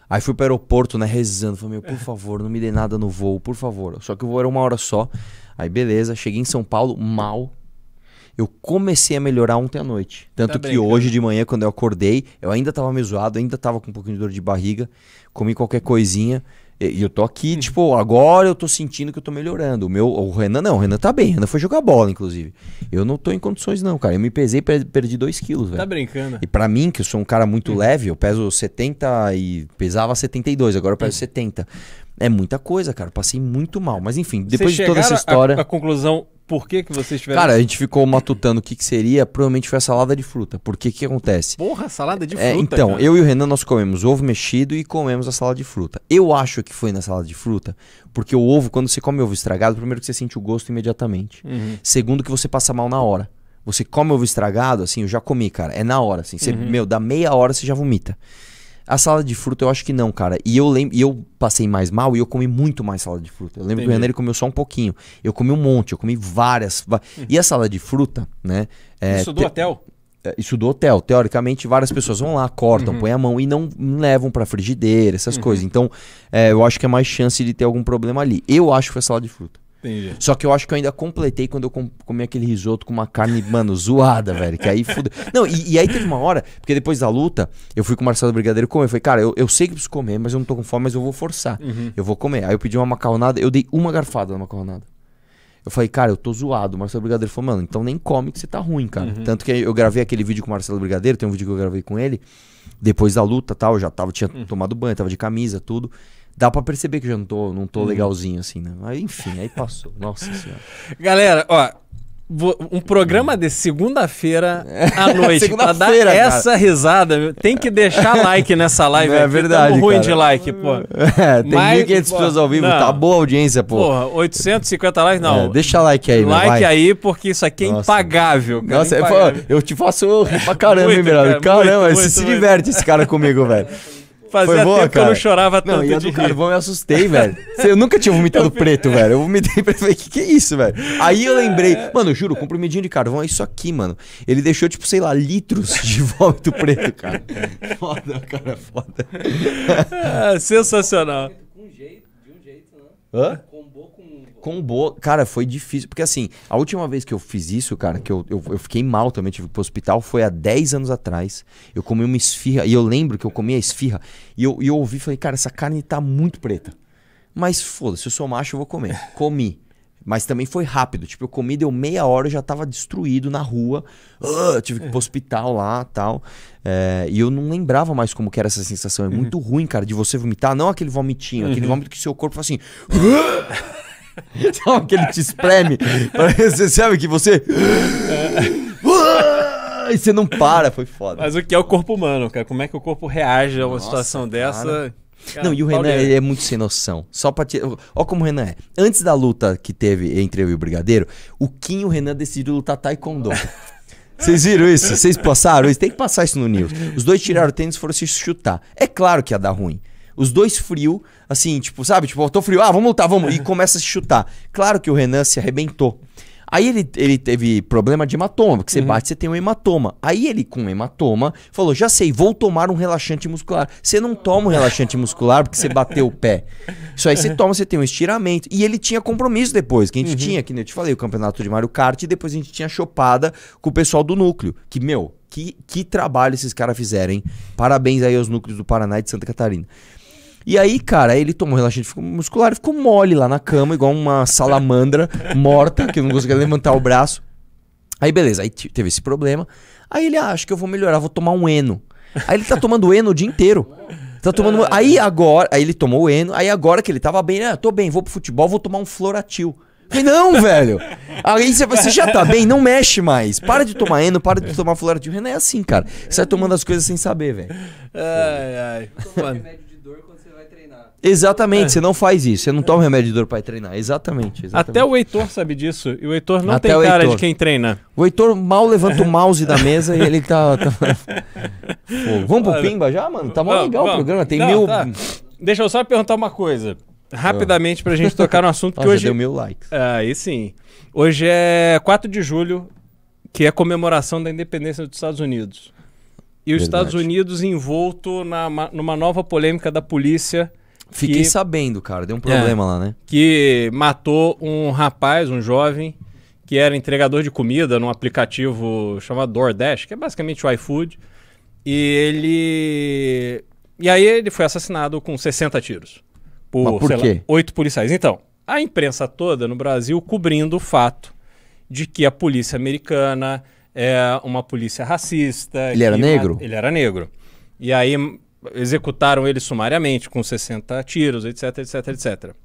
Aí fui pro aeroporto, né, rezando. Falei, meu, por favor, não me dê nada no voo, por favor. Só que o voo era uma hora só. Aí beleza, cheguei em São Paulo, mal. Eu comecei a melhorar ontem à noite. Tanto tá que hoje de manhã, quando eu acordei, eu ainda tava meio zoado, ainda tava com um pouquinho de dor de barriga. Comi qualquer coisinha. E eu tô aqui, tipo, agora eu tô sentindo que eu tô melhorando. O meu, o Renan não, o Renan tá bem. O Renan foi jogar bola, inclusive. Eu não tô em condições, não, cara. Eu me pesei e perdi 2 quilos, velho. Tá brincando. E pra mim, que eu sou um cara muito hum. leve, eu peso 70 e pesava 72, agora eu peso hum. 70. É muita coisa, cara. Passei muito mal. Mas enfim, depois de toda essa história. A, a conclusão por que, que vocês tiveram. Cara, a gente ficou matutando o que, que seria. Provavelmente foi a salada de fruta. Porque o que acontece? Porra, salada de é, fruta. É, então, cara. eu e o Renan nós comemos ovo mexido e comemos a salada de fruta. Eu acho que foi na salada de fruta, porque o ovo, quando você come ovo estragado, primeiro que você sente o gosto imediatamente. Uhum. Segundo, que você passa mal na hora. Você come ovo estragado, assim, eu já comi, cara. É na hora, assim. Você, uhum. Meu, dá meia hora você já vomita. A salada de fruta eu acho que não, cara. E eu lembro, e eu passei mais mal e eu comi muito mais salada de fruta. Eu lembro Entendi. que o Renan ele comeu só um pouquinho. Eu comi um monte, eu comi várias. Hum. E a salada de fruta, né? É, Isso do te... hotel? É, isso do hotel. Teoricamente, várias pessoas vão lá, cortam, uhum. põem a mão e não levam pra frigideira, essas uhum. coisas. Então, é, eu acho que é mais chance de ter algum problema ali. Eu acho que foi salada de fruta. Entendi. Só que eu acho que eu ainda completei quando eu com, comi aquele risoto com uma carne, mano, zoada, [laughs] velho. Que aí fudeu. Não, e, e, aí teve uma hora, porque depois da luta, eu fui com o Marcelo Brigadeiro comer. Eu falei, cara, eu, eu sei que preciso comer, mas eu não tô com fome, mas eu vou forçar. Uhum. Eu vou comer. Aí eu pedi uma macarronada, eu dei uma garfada na macarronada. Eu falei, cara, eu tô zoado. O Marcelo Brigadeiro falou, mano, então nem come que você tá ruim, cara. Uhum. Tanto que eu gravei aquele vídeo com o Marcelo Brigadeiro, tem um vídeo que eu gravei com ele, depois da luta tal, eu já tava, tinha uhum. tomado banho, tava de camisa, tudo. Dá pra perceber que eu já não tô, não tô uhum. legalzinho, assim, né? Aí, enfim, aí passou. [laughs] Nossa senhora. Galera, ó, um programa de segunda-feira [laughs] à noite segunda pra dar cara. essa risada, tem que deixar like nessa live. É, verdade. ruim cara. de like, pô. [laughs] É, tem Mas, 1.500 pessoas ao vivo, não. tá boa a audiência, pô. Porra, 850 likes, não. É, deixa like aí, Like meu, aí, porque isso aqui é Nossa. impagável, cara. Nossa, impagável. eu te faço rir pra caramba, muito, hein, Miranda? Caramba, muito, você muito, se diverte esse cara comigo, velho. Fazia boa, tempo cara. que eu não chorava tanto. Não, e a do carvão eu assustei, velho. Eu nunca tinha vomitado preto, velho. Eu vomitei preto. Falei, que que é isso, velho? Aí eu lembrei, mano, eu juro, comprimidinho de carvão é isso aqui, mano. Ele deixou, tipo, sei lá, litros [laughs] de vômito preto, cara. Foda, cara, foda. Ah, sensacional. De um jeito, de um jeito, né? Hã? Com boa. Cara, foi difícil. Porque assim, a última vez que eu fiz isso, cara, que eu, eu, eu fiquei mal também, tive pro hospital, foi há 10 anos atrás. Eu comi uma esfirra, e eu lembro que eu comi a esfirra, e eu, e eu ouvi e falei, cara, essa carne tá muito preta. Mas foda-se, eu sou macho, eu vou comer. [laughs] Comi. Mas também foi rápido. Tipo, eu comi, deu meia hora, eu já tava destruído na rua. Uh, tive que ir pro hospital lá tal. É, e eu não lembrava mais como que era essa sensação. É uhum. muito ruim, cara, de você vomitar. Não aquele vomitinho, uhum. aquele vômito que seu corpo faz assim. [laughs] [laughs] Sabe que ele te espreme? Você sabe que você. [laughs] E você não para, foi foda. Mas o que é o corpo humano, cara? Como é que o corpo reage a uma Nossa, situação dessa? Cara, não, e o Renan é muito sem noção. Só pra te... Olha como o Renan é. Antes da luta que teve entre eu e o Brigadeiro, o Kim e o Renan decidiram lutar Taekwondo. [laughs] Vocês viram isso? Vocês passaram isso? Tem que passar isso no news. Os dois tiraram o tênis e foram se chutar. É claro que ia dar ruim. Os dois frio, assim, tipo, sabe? Tipo, tô frio, ah, vamos lutar, vamos. E começa a se chutar. Claro que o Renan se arrebentou. Aí ele, ele teve problema de hematoma, porque você uhum. bate, você tem um hematoma. Aí ele, com hematoma, falou: já sei, vou tomar um relaxante muscular. Você não toma um relaxante muscular porque você bateu o pé. Isso aí você toma, você tem um estiramento. E ele tinha compromisso depois, que a gente uhum. tinha, que eu te falei, o campeonato de Mario Kart, e depois a gente tinha chopada com o pessoal do núcleo. Que, meu, que, que trabalho esses caras fizeram, hein? Parabéns aí aos núcleos do Paraná e de Santa Catarina. E aí, cara, ele tomou relaxante muscular e ficou mole lá na cama, igual uma salamandra [laughs] morta, que não conseguia levantar o braço. Aí, beleza, aí teve esse problema. Aí ele, ah, acho que eu vou melhorar, vou tomar um Eno. Aí ele tá tomando Eno o dia inteiro. Tá tomando. [laughs] Aí agora, aí ele tomou o Eno, aí agora que ele tava bem, ah, tô bem, vou pro futebol, vou tomar um Floratil. Falei, não, [laughs] velho. Aí você, você já tá bem, não mexe mais. Para de tomar Eno, para de tomar Floratil. Renan é assim, cara. Você vai tomando as coisas sem saber, velho. Ai, ai. Mano. Exatamente, é. você não faz isso. Você não toma remédio de dor pra ir treinar. Exatamente, exatamente. Até o Heitor sabe disso. E o Heitor não Até tem cara Heitor. de quem treina. O Heitor mal levanta o [laughs] mouse da mesa e ele tá. tá... [laughs] vamos pro Pimba já, mano? Tá mal legal vamos. o programa. Tem não, mil. Tá. Deixa eu só perguntar uma coisa. Rapidamente pra gente tocar no assunto [laughs] que hoje. Já deu mil likes. Ah, aí sim. Hoje é 4 de julho, que é a comemoração da independência dos Estados Unidos. E os Verdade. Estados Unidos envolto na, numa nova polêmica da polícia Fiquei que, sabendo, cara. Deu um problema é, lá, né? Que matou um rapaz, um jovem, que era entregador de comida num aplicativo chamado DoorDash, que é basicamente o iFood. E ele. E aí ele foi assassinado com 60 tiros. Por, Mas por quê? oito policiais. Então, a imprensa toda no Brasil cobrindo o fato de que a polícia americana é uma polícia racista. Ele era negro? Ele era negro. E aí executaram ele sumariamente, com 60 tiros, etc, etc, etc.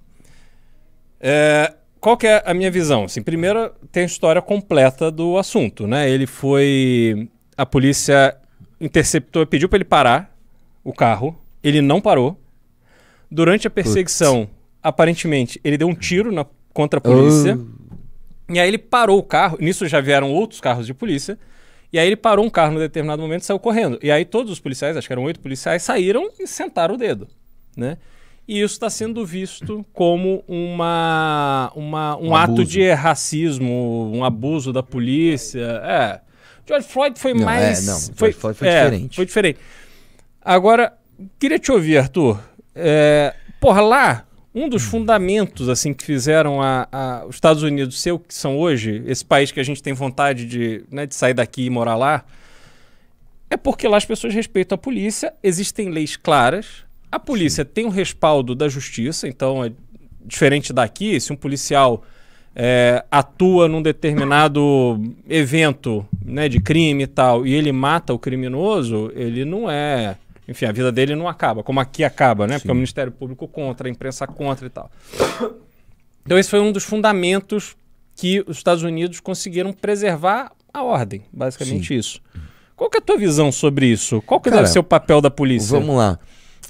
É, qual que é a minha visão? Assim, primeiro, tem a história completa do assunto. Né? Ele foi... A polícia interceptou, pediu para ele parar o carro. Ele não parou. Durante a perseguição, Putz. aparentemente, ele deu um tiro na, contra a polícia. Uh. E aí ele parou o carro. Nisso já vieram outros carros de polícia. E aí ele parou um carro no determinado momento e saiu correndo. E aí todos os policiais, acho que eram oito policiais, saíram e sentaram o dedo, né? E isso está sendo visto como uma, uma um, um ato de racismo, um abuso da polícia. É. George Floyd foi não, mais. É, não, foi, Floyd foi é, diferente. Foi diferente. Agora, queria te ouvir, Arthur. É, porra, lá um dos fundamentos assim que fizeram a, a, os Estados Unidos ser o que são hoje, esse país que a gente tem vontade de, né, de sair daqui e morar lá, é porque lá as pessoas respeitam a polícia, existem leis claras, a polícia Sim. tem o um respaldo da justiça, então é diferente daqui, se um policial é, atua num determinado evento né, de crime e tal, e ele mata o criminoso, ele não é enfim, a vida dele não acaba, como aqui acaba, né? Sim. Porque o Ministério Público contra, a imprensa contra e tal. Então, esse foi um dos fundamentos que os Estados Unidos conseguiram preservar a ordem, basicamente Sim. isso. Qual que é a tua visão sobre isso? Qual que Cara, deve ser o papel da polícia? Vamos lá.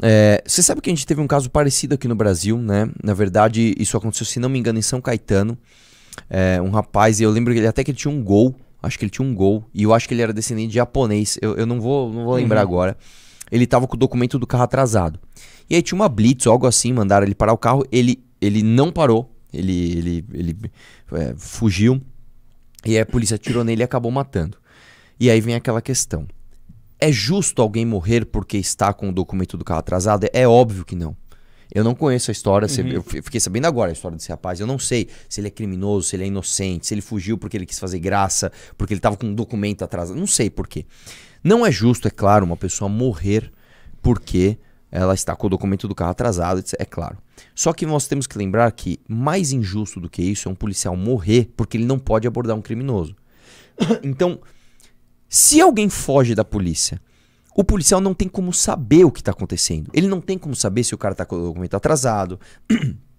É, você sabe que a gente teve um caso parecido aqui no Brasil, né? Na verdade, isso aconteceu, se não me engano, em São Caetano. É, um rapaz, e eu lembro que ele, até que ele tinha um gol, acho que ele tinha um gol, e eu acho que ele era descendente de japonês, eu, eu não vou, não vou lembrar uhum. agora ele tava com o documento do carro atrasado. E aí tinha uma blitz ou algo assim, mandaram ele parar o carro, ele, ele não parou, ele, ele, ele é, fugiu, e aí a polícia atirou nele e acabou matando. E aí vem aquela questão. É justo alguém morrer porque está com o documento do carro atrasado? É óbvio que não. Eu não conheço a história, uhum. eu fiquei sabendo agora a história desse rapaz. Eu não sei se ele é criminoso, se ele é inocente, se ele fugiu porque ele quis fazer graça, porque ele estava com um documento atrasado. Não sei por quê. Não é justo, é claro, uma pessoa morrer porque ela está com o documento do carro atrasado, é claro. Só que nós temos que lembrar que mais injusto do que isso é um policial morrer porque ele não pode abordar um criminoso. [coughs] Então, se alguém foge da polícia, o policial não tem como saber o que está acontecendo. Ele não tem como saber se o cara está com o documento atrasado, [coughs]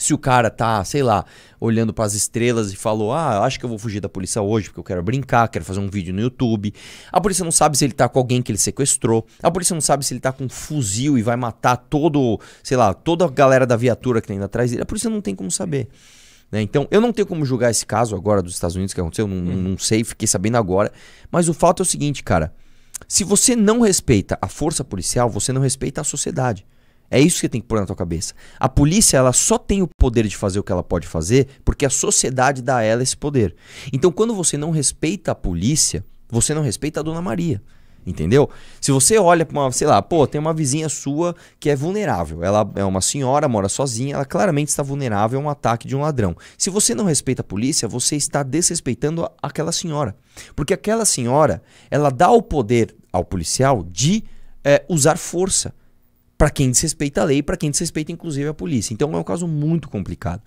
Se o cara tá, sei lá, olhando para as estrelas e falou: "Ah, acho que eu vou fugir da polícia hoje porque eu quero brincar, quero fazer um vídeo no YouTube". A polícia não sabe se ele tá com alguém que ele sequestrou. A polícia não sabe se ele tá com um fuzil e vai matar todo, sei lá, toda a galera da viatura que tem atrás dele. A polícia não tem como saber. Né? Então, eu não tenho como julgar esse caso agora dos Estados Unidos que aconteceu, não, hum. não sei, fiquei sabendo agora. Mas o fato é o seguinte, cara: se você não respeita a força policial, você não respeita a sociedade. É isso que tem que pôr na tua cabeça. A polícia, ela só tem o poder de fazer o que ela pode fazer porque a sociedade dá a ela esse poder. Então, quando você não respeita a polícia, você não respeita a Dona Maria. Entendeu? Se você olha para uma, sei lá, pô, tem uma vizinha sua que é vulnerável. Ela é uma senhora, mora sozinha, ela claramente está vulnerável a um ataque de um ladrão. Se você não respeita a polícia, você está desrespeitando aquela senhora. Porque aquela senhora, ela dá o poder ao policial de é, usar força para quem desrespeita a lei, para quem desrespeita inclusive a polícia. Então é um caso muito complicado.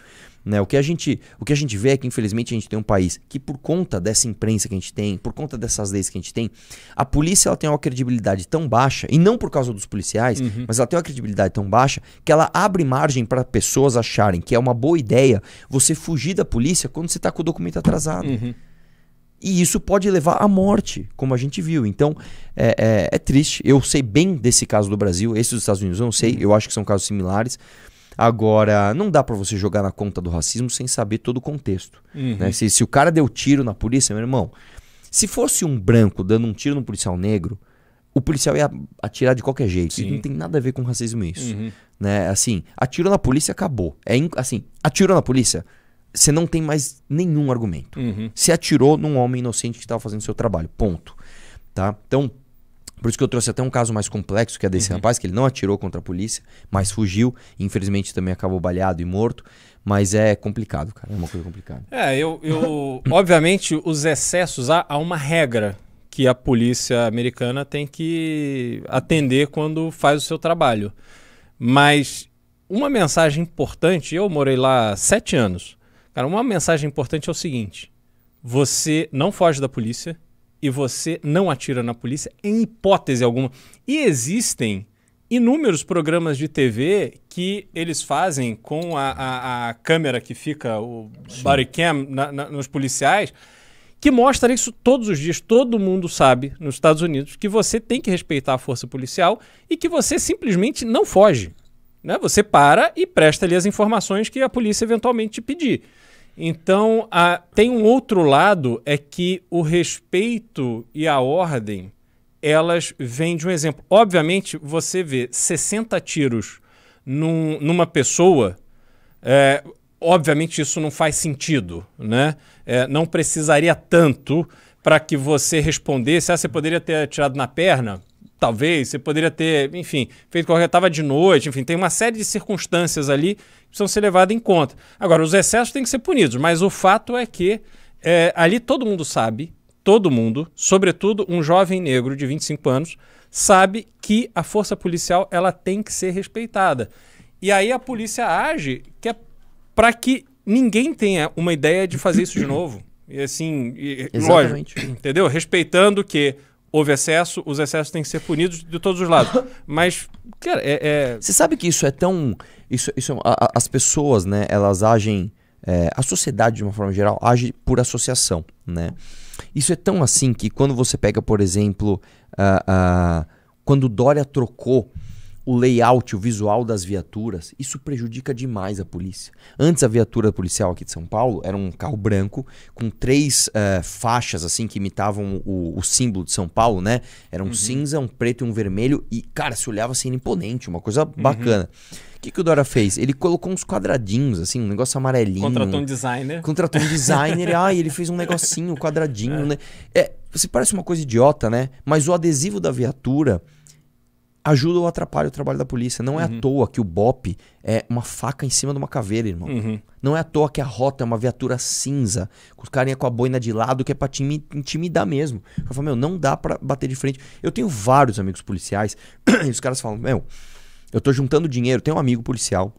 Né? O, que a gente, o que a gente vê é que, infelizmente, a gente tem um país que, por conta dessa imprensa que a gente tem, por conta dessas leis que a gente tem, a polícia ela tem uma credibilidade tão baixa, e não por causa dos policiais, uhum. mas ela tem uma credibilidade tão baixa que ela abre margem para pessoas acharem que é uma boa ideia você fugir da polícia quando você está com o documento atrasado. Uhum. E isso pode levar à morte, como a gente viu. Então, é, é, é, triste. Eu sei bem desse caso do Brasil. Esse dos Estados Unidos eu não sei. Eu acho que são casos similares. Agora, não dá para você jogar na conta do racismo sem saber todo o contexto. Uhum. Né? Se, se o cara deu tiro na polícia, meu irmão, se fosse um branco dando um tiro no policial negro, o policial ia atirar de qualquer jeito. Sim. E não tem nada a ver com racismo isso. Uhum. Né? Assim, atirou na polícia, acabou. É assim, atirou na polícia, você não tem mais nenhum argumento. Uhum. Se atirou num homem inocente que estava fazendo seu trabalho. Ponto. Tá? Então, por isso que eu trouxe até um caso mais complexo, que é desse uhum. rapaz, que ele não atirou contra a polícia, mas fugiu. Infelizmente também acabou baleado e morto. Mas é complicado, cara. É uma coisa complicada. É, eu. eu [coughs] obviamente, os excessos, há, há uma regra que a polícia americana tem que atender quando faz o seu trabalho. Mas uma mensagem importante, eu morei lá sete anos. Cara, uma mensagem importante é o seguinte: você não foge da polícia e você não atira na polícia em hipótese alguma. E existem inúmeros programas de TV que eles fazem com a, a, a câmera que fica, o body cam na, na, nos policiais, que mostra isso todos os dias. Todo mundo sabe nos Estados Unidos que você tem que respeitar a força policial e que você simplesmente não foge. Né? Você para e presta ali as informações que a polícia eventualmente te pedir. Então, a, tem um outro lado, é que o respeito e a ordem, elas vêm de um exemplo. Obviamente, você vê 60 tiros num, numa pessoa, é, obviamente isso não faz sentido, né? É, não precisaria tanto para que você respondesse, ah, você poderia ter atirado na perna? Talvez, você poderia ter, enfim, feito qualquer. Estava de noite, enfim, tem uma série de circunstâncias ali que precisam ser levadas em conta. Agora, os excessos têm que ser punidos, mas o fato é que é, ali todo mundo sabe, todo mundo, sobretudo um jovem negro de 25 anos, sabe que a força policial ela tem que ser respeitada. E aí a polícia age que é para que ninguém tenha uma ideia de fazer isso de novo. E assim, e, lógico, entendeu? Respeitando que houve excesso, os excessos têm que ser punidos de todos os lados. [coughs] Mas, cara, é. é... Você sabe que isso é tão. Isso, isso, é a, a, as pessoas, né, elas agem. É, a sociedade, de uma forma geral, age por associação, né? Isso é tão assim que quando você pega, por exemplo, uh, uh, quando Dória trocou o layout, o visual das viaturas, isso prejudica demais a polícia. Antes a viatura policial aqui de São Paulo era um carro branco com três uh, faixas assim que imitavam o, o, símbolo de São Paulo, né? Era um uhum. cinza, um preto e um vermelho e cara, se olhava assim imponente, uma coisa uhum. bacana. O que, que o Dora fez? Ele colocou uns quadradinhos, assim, um negócio amarelinho. Contratou um designer. Contratou um designer. [laughs] ah, ele fez um negocinho, quadradinho, é. né? É, você parece uma coisa idiota, né? Mas o adesivo da viatura ajuda ou atrapalha o trabalho da polícia. Não é uhum. à toa que o BOP é uma faca em cima de uma caveira, irmão. Uhum. Não é à toa que a rota é uma viatura cinza, com os carinha com a boina de lado, que é pra te intimidar mesmo. Eu falo, meu, não dá para bater de frente. Eu tenho vários amigos policiais, [coughs] e os caras falam, meu, eu tô juntando dinheiro, tem um amigo policial,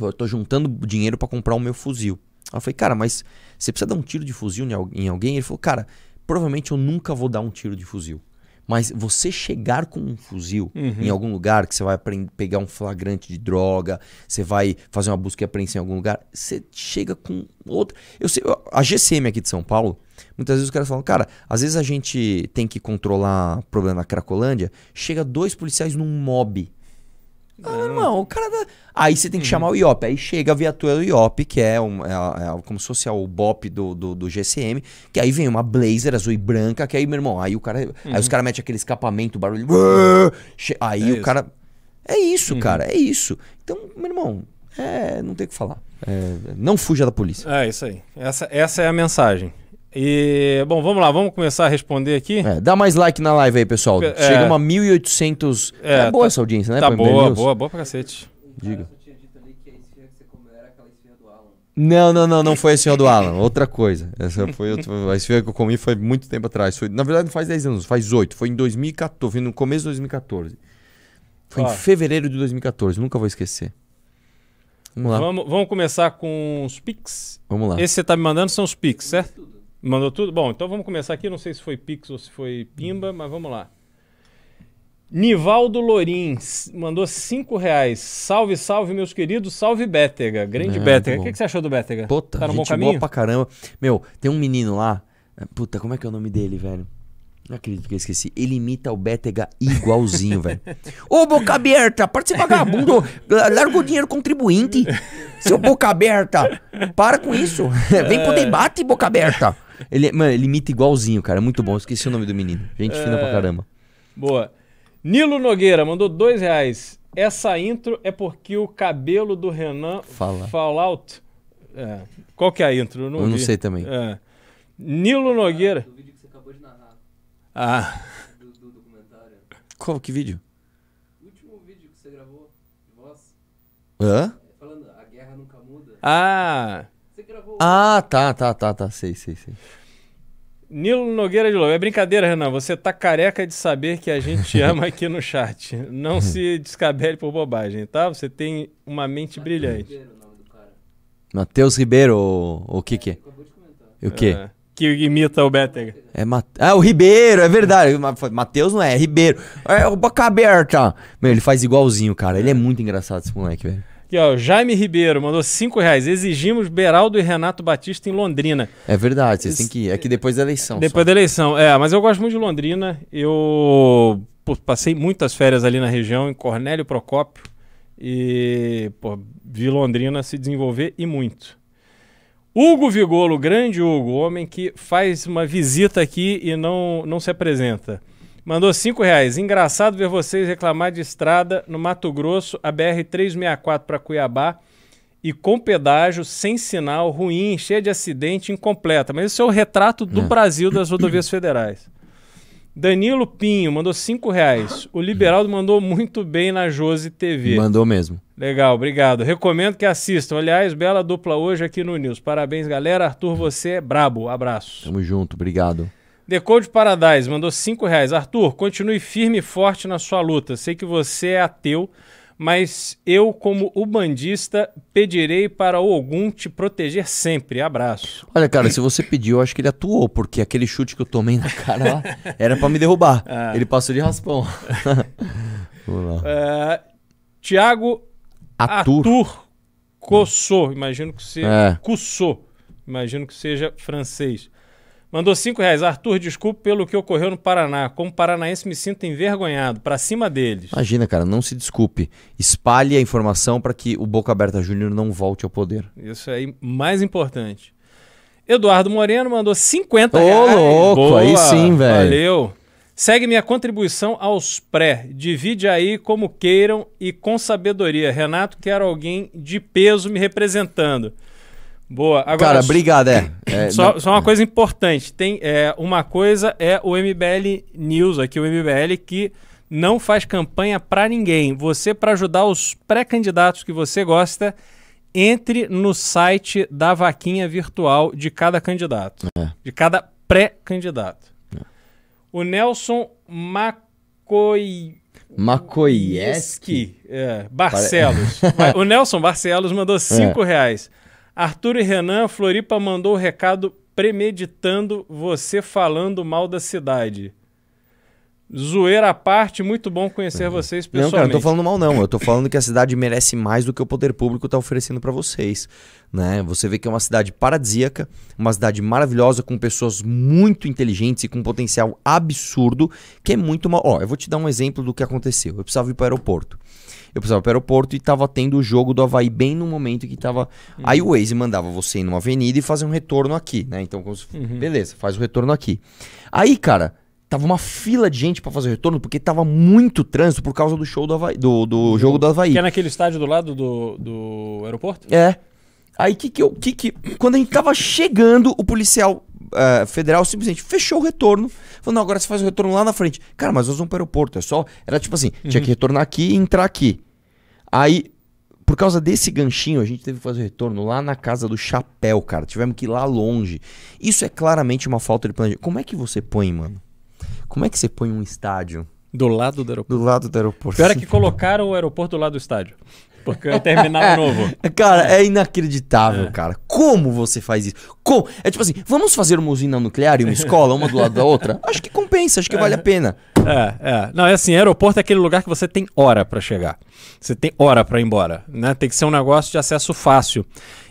eu tô juntando dinheiro para comprar o meu fuzil. eu falei, cara, mas você precisa dar um tiro de fuzil em alguém? Ele falou, cara, provavelmente eu nunca vou dar um tiro de fuzil. Mas você chegar com um fuzil uhum. em algum lugar, que você vai pegar um flagrante de droga, você vai fazer uma busca e apreensão em algum lugar, você chega com outro. Eu sei, a GCM aqui de São Paulo, muitas vezes os caras falam, cara, às vezes a gente tem que controlar problema na Cracolândia, chega dois policiais num mob ah, irmão, o cara. Da... Aí você tem que uhum. chamar o IOP. Aí chega a viatura do IOP, que é, um, é, é como se fosse o BOP do, do, do, GCM, que aí vem uma blazer azul e branca, que aí, meu irmão, aí o cara. Uhum. Aí os caras metem aquele escapamento, barulho. Aí é o isso. cara. É isso, uhum. cara, é isso. Então, meu irmão, é, não tem o que falar. É, não fuja da polícia. É isso aí. Essa, essa é a mensagem. E, bom, vamos lá, vamos começar a responder aqui. É, dá mais like na live aí, pessoal. É, Chega a 1.800. É, é boa tá, essa audiência, né? Tá boa, boa, boa pra cacete. Diga. Não, não, não, não foi a esfirra do Alan. Outra coisa. Essa foi outra, a esfirra que eu comi foi muito tempo atrás. Foi, na verdade, não faz 10 anos, faz 8. Foi em 2014, foi no começo de 2014. Foi Ó, em fevereiro de 2014, nunca vou esquecer. Vamos lá. Vamos, vamos começar com os Pix. Vamos lá. Esse que você tá me mandando são os Pix, certo? Mandou tudo? Bom, então vamos começar aqui. Não sei se foi Pix ou se foi Pimba, mas vamos lá. Nivaldo Lorim mandou 5 reais. Salve, salve, meus queridos. Salve, Bétega. Grande é, Bétega. O que, que, você achou do Bétega? Puta, tá no bom caminho? boa pra caramba. Meu, tem um menino lá. Puta, como é que é o nome dele, velho? Não acredito que eu esqueci. Ele imita o Bétega igualzinho, velho. [laughs] Ô, boca aberta, para de ser vagabundo. Larga o dinheiro contribuinte. Seu boca aberta. Para com isso. [laughs] Vem pro debate, boca aberta. Ele, mano, ele imita igualzinho, cara. É muito bom. esqueci o nome do menino. Gente fina pra é. caramba. Boa. Nilo Nogueira mandou dois reais. Essa intro é porque o cabelo do Renan Fala. Fallout. É. Qual que é a intro? Eu não, Eu não sei também. É. Nilo Nogueira. Do vídeo que você acabou de narrar. Ah. Do, do documentário. Qual que vídeo? O último vídeo que você gravou de voz. Hã? É, falando, a guerra nunca muda. Ah. Ah, tá, tá, tá, tá. Sei, sei, sei. Nilo Nogueira de novo. É brincadeira, Renan. Você tá careca de saber que a gente te [laughs] ama aqui no chat. Não se descabele por bobagem, tá? Você tem uma mente Mateus brilhante. Ribeiro, Matheus Ribeiro, o, o que que é? O que? É, que imita o Bétega. É Mat... Ah, o Ribeiro, é verdade. Matheus não é, é Ribeiro. É o boca aberta. Meu, ele faz igualzinho, cara. Ele é muito engraçado esse moleque, velho. Aqui, ó, Jaime Ribeiro mandou 5 reais. Exigimos Beraldo e Renato Batista em Londrina. É verdade, vocês têm que ir. É que depois da eleição. Depois só. da eleição, é. Mas eu gosto muito de Londrina. Eu pô, passei muitas férias ali na região, em Cornélio Procópio. E pô, vi Londrina se desenvolver e muito. Hugo Vigolo, grande Hugo, homem que faz uma visita aqui e não, não se apresenta. Mandou 5 reais. Engraçado ver vocês reclamar de estrada no Mato Grosso, a BR-364 para Cuiabá, e com pedágio, sem sinal, ruim, cheia de acidente, incompleta. Mas isso é o retrato do é. Brasil das rodovias federais. Danilo Pinho mandou 5 reais. O Liberaldo mandou muito bem na Jose TV. Mandou mesmo. Legal, obrigado. Recomendo que assistam. Aliás, bela dupla hoje aqui no News. Parabéns, galera. Arthur, você é brabo. Abraço. Tamo junto, obrigado. Decode Paradise mandou 5 reais. Arthur, continue firme e forte na sua luta. Sei que você é ateu, mas eu, como ubandista, pedirei para o Ogum te proteger sempre. Abraço. Olha, cara, se você pediu, eu acho que ele atuou, porque aquele chute que eu tomei na cara lá era para me derrubar. [laughs] Ah. Ele passou de raspão. [laughs] Vamos lá. Uh, Tiago Atur. Atur Cossô, imagino que seja. É. Cussô, imagino que seja francês. Mandou 5 reais. Arthur, desculpe pelo que ocorreu no Paraná. Como paranaense, me sinto envergonhado. Para cima deles. Imagina, cara, não se desculpe. Espalhe a informação para que o Boca Aberta Júnior não volte ao poder. Isso aí, mais importante. Eduardo Moreno mandou 50 Ô, reais. Ô, louco, Boa, aí sim, velho. Valeu. Segue minha contribuição aos pré. Divide aí como queiram e com sabedoria. Renato, quero alguém de peso me representando. Boa. Agora, Cara, obrigado, é. [clears throat] é só, só, uma coisa importante. Tem é, uma coisa é o MBL News aqui, o MBL que não faz campanha para ninguém. Você para ajudar os pré-candidatos que você gosta, entre no site da vaquinha virtual de cada candidato, é. de cada pré-candidato. É. O Nelson Macoi Macoieski é, Barcelos. O Nelson Barcelos mandou 5 [laughs] é. reais. Arthur e Renan, Floripa mandou o recado premeditando você falando mal da cidade. Zoeira à parte, muito bom conhecer uhum. vocês pessoalmente. Não, cara, não tô falando mal não. Eu tô falando que a cidade merece mais do que o poder público está oferecendo para vocês, né? Você vê que é uma cidade paradisíaca, uma cidade maravilhosa com pessoas muito inteligentes e com potencial absurdo, que é muito mal. Ó, eu vou te dar um exemplo do que aconteceu. Eu precisava ir para o aeroporto eu precisava para o aeroporto e tava tendo o jogo do Havaí bem no momento que tava. Uhum. Aí o Waze mandava você ir numa avenida e fazer um retorno aqui, né? Então, uhum. beleza, faz o retorno aqui. Aí, cara, tava uma fila de gente para fazer o retorno porque tava muito trânsito por causa do show do Havaí, do, do jogo do Havaí. Que é naquele estádio do lado do, do aeroporto? É. Aí que que eu. Que que, quando a gente tava chegando, o policial uh, federal simplesmente fechou o retorno. Falou, não, agora você faz o retorno lá na frente. Cara, mas nós vamos para o aeroporto. É só. Era tipo assim, uhum. tinha que retornar aqui e entrar aqui. Aí, por causa desse ganchinho, a gente teve que fazer o retorno lá na casa do chapéu, cara. Tivemos que ir lá longe. Isso é claramente uma falta de planejamento. Como é que você põe, mano? Como é que você põe um estádio? Do lado do aeroporto. Do lado do aeroporto. Pior é que colocaram o aeroporto do lado do estádio. Porque eu terminava é, novo. Cara, é inacreditável, é. cara. Como você faz isso? Como? É tipo assim, vamos fazer uma usina nuclear e uma [laughs] escola, uma do lado da outra? Acho que compensa, acho que é. vale a pena. [laughs] É, é. Não, é assim, aeroporto é aquele lugar que você tem hora para chegar. Você tem hora para ir embora, né? Tem que ser um negócio de acesso fácil.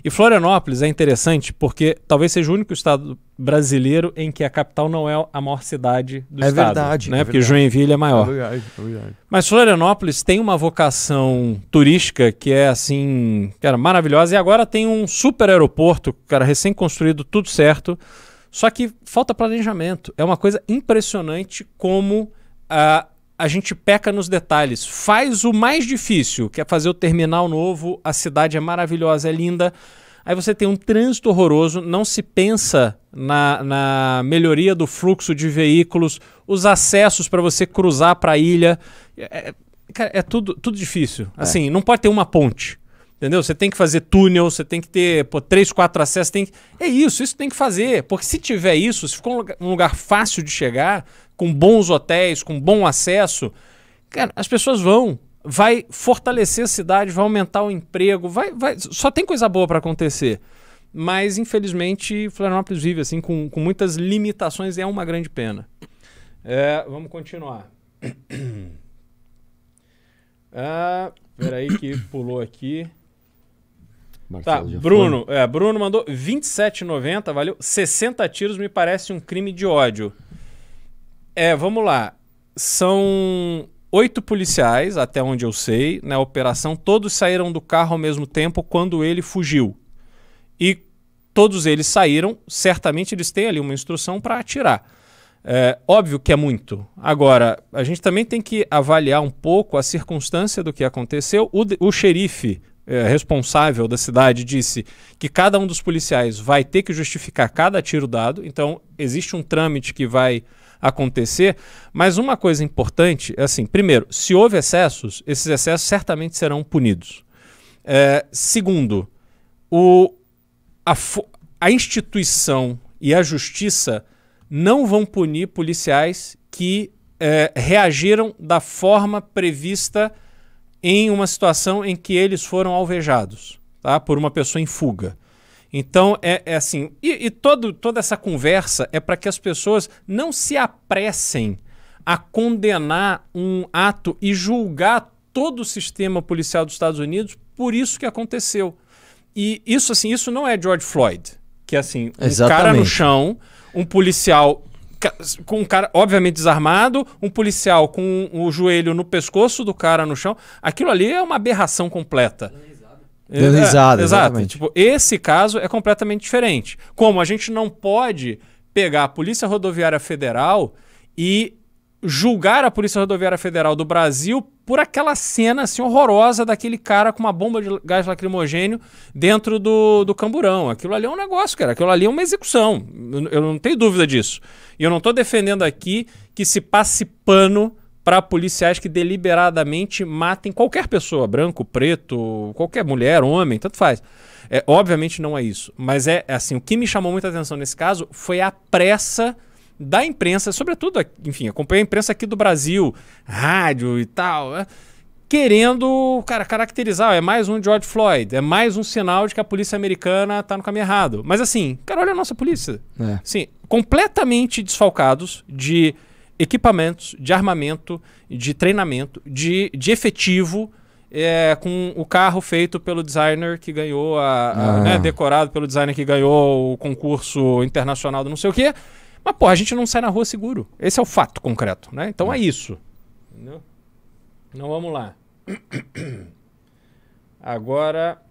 E Florianópolis é interessante porque talvez seja o único estado brasileiro em que a capital não é a maior cidade do é estado. Verdade, né? É porque verdade. Joinville é maior. É verdade, é verdade. Mas Florianópolis tem uma vocação turística que é assim, cara, maravilhosa. E agora tem um super aeroporto, cara, recém-construído, tudo certo. Só que falta planejamento. É uma coisa impressionante como a a gente peca nos detalhes. Faz o mais difícil, que é fazer o terminal novo, a cidade é maravilhosa, é linda. Aí você tem um trânsito horroroso, não se pensa na, na melhoria do fluxo de veículos, os acessos para você cruzar para a ilha. É, é, cara, é tudo, tudo difícil. É. Assim, não pode ter uma ponte. Entendeu? Você tem que fazer túnel, você tem que ter pô, três, quatro acessos. Tem que... É isso, isso tem que fazer. Porque se tiver isso, se for um lugar, um lugar fácil de chegar, com bons hotéis, com bom acesso, cara, as pessoas vão. Vai fortalecer a cidade, vai aumentar o emprego, vai, vai, só tem coisa boa para acontecer. Mas, infelizmente, Florianópolis vive assim, com, com muitas limitações e é uma grande pena. É, vamos continuar. [clears throat] ah, peraí que pulou aqui. Marcelo tá, Bruno, é, Bruno mandou 27,90, valeu. 60 tiros me parece um crime de ódio. É, vamos lá. São oito policiais, até onde eu sei, na operação. Todos saíram do carro ao mesmo tempo quando ele fugiu. E todos eles saíram, certamente eles têm ali uma instrução para atirar. É, óbvio que é muito. Agora, a gente também tem que avaliar um pouco a circunstância do que aconteceu. O, o xerife é, responsável da cidade disse que cada um dos policiais vai ter que justificar cada tiro dado. Então, existe um trâmite que vai acontecer. Mas uma coisa importante é assim: primeiro, se houve excessos, esses excessos certamente serão punidos. É, segundo, o, a, a instituição e a justiça não vão punir policiais que é, reagiram da forma prevista em uma situação em que eles foram alvejados tá? por uma pessoa em fuga. Então, é, é assim. E, e todo, toda essa conversa é para que as pessoas não se apressem a condenar um ato e julgar todo o sistema policial dos Estados Unidos por isso que aconteceu. E isso, assim, isso não é George Floyd. Que é assim, um Exatamente. cara no chão, um policial com um cara obviamente desarmado, um policial com o joelho no pescoço do cara no chão. Aquilo ali é uma aberração completa. Deu risada, é, exato. Tipo, esse caso é completamente diferente. Como a gente não pode pegar a Polícia Rodoviária Federal e julgar a Polícia Rodoviária Federal do Brasil por aquela cena assim horrorosa daquele cara com uma bomba de gás lacrimogênio dentro do, do camburão. Aquilo ali é um negócio, cara. Aquilo ali é uma execução. Eu, eu não tenho dúvida disso. E eu não estou defendendo aqui que se passe pano para policiais que deliberadamente matem qualquer pessoa, branco, preto, qualquer mulher, homem, tanto faz. É, obviamente não é isso. Mas é, assim, o que me chamou muita atenção nesse caso foi a pressa da imprensa, sobretudo, enfim, acompanhei a imprensa aqui do Brasil, rádio e tal, né? querendo, cara, caracterizar, é mais um George Floyd, é mais um sinal de que a polícia americana está no caminho errado. Mas assim, cara, olha a nossa polícia. É. Sim, completamente desfalcados de equipamentos, de armamento, de treinamento, de, de efetivo, é, com o carro feito pelo designer que ganhou, a, a ah. né, decorado pelo designer que ganhou o concurso internacional do não sei o quê. Mas, pô, a gente não sai na rua seguro. Esse é o fato concreto, né? Então é isso. Entendeu? Então vamos lá. [clears throat] Agora.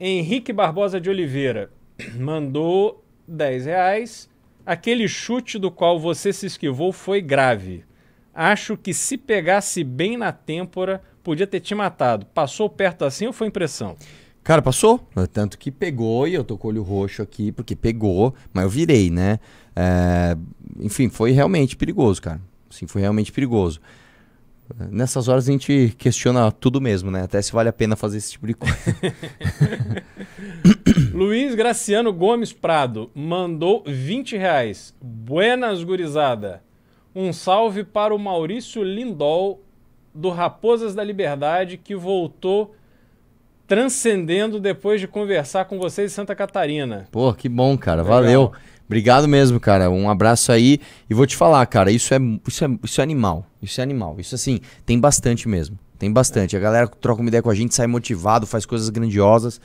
Henrique Barbosa de Oliveira [clears throat] mandou 10 reais. Aquele chute do qual você se esquivou foi grave. Acho que se pegasse bem na têmpora, podia ter te matado. Passou perto assim ou foi impressão? Cara, passou. Tanto que pegou e eu tô com o olho roxo aqui, porque pegou, mas eu virei, né? É, enfim, foi realmente perigoso, cara. Sim, foi realmente perigoso. Nessas horas a gente questiona tudo mesmo, né? Até se vale a pena fazer esse tipo de coisa. [laughs] Luiz Graciano Gomes Prado mandou 20 reais. Buenas, gurizada. Um salve para o Maurício Lindol, do Raposas da Liberdade, que voltou transcendendo depois de conversar com vocês em Santa Catarina. Pô, que bom, cara. Legal. Valeu. Obrigado mesmo, cara. Um abraço aí. E vou te falar, cara, isso é, isso é, isso é animal. Isso é animal. Isso, assim, tem bastante mesmo. Tem bastante. A galera troca uma ideia com a gente, sai motivado, faz coisas grandiosas.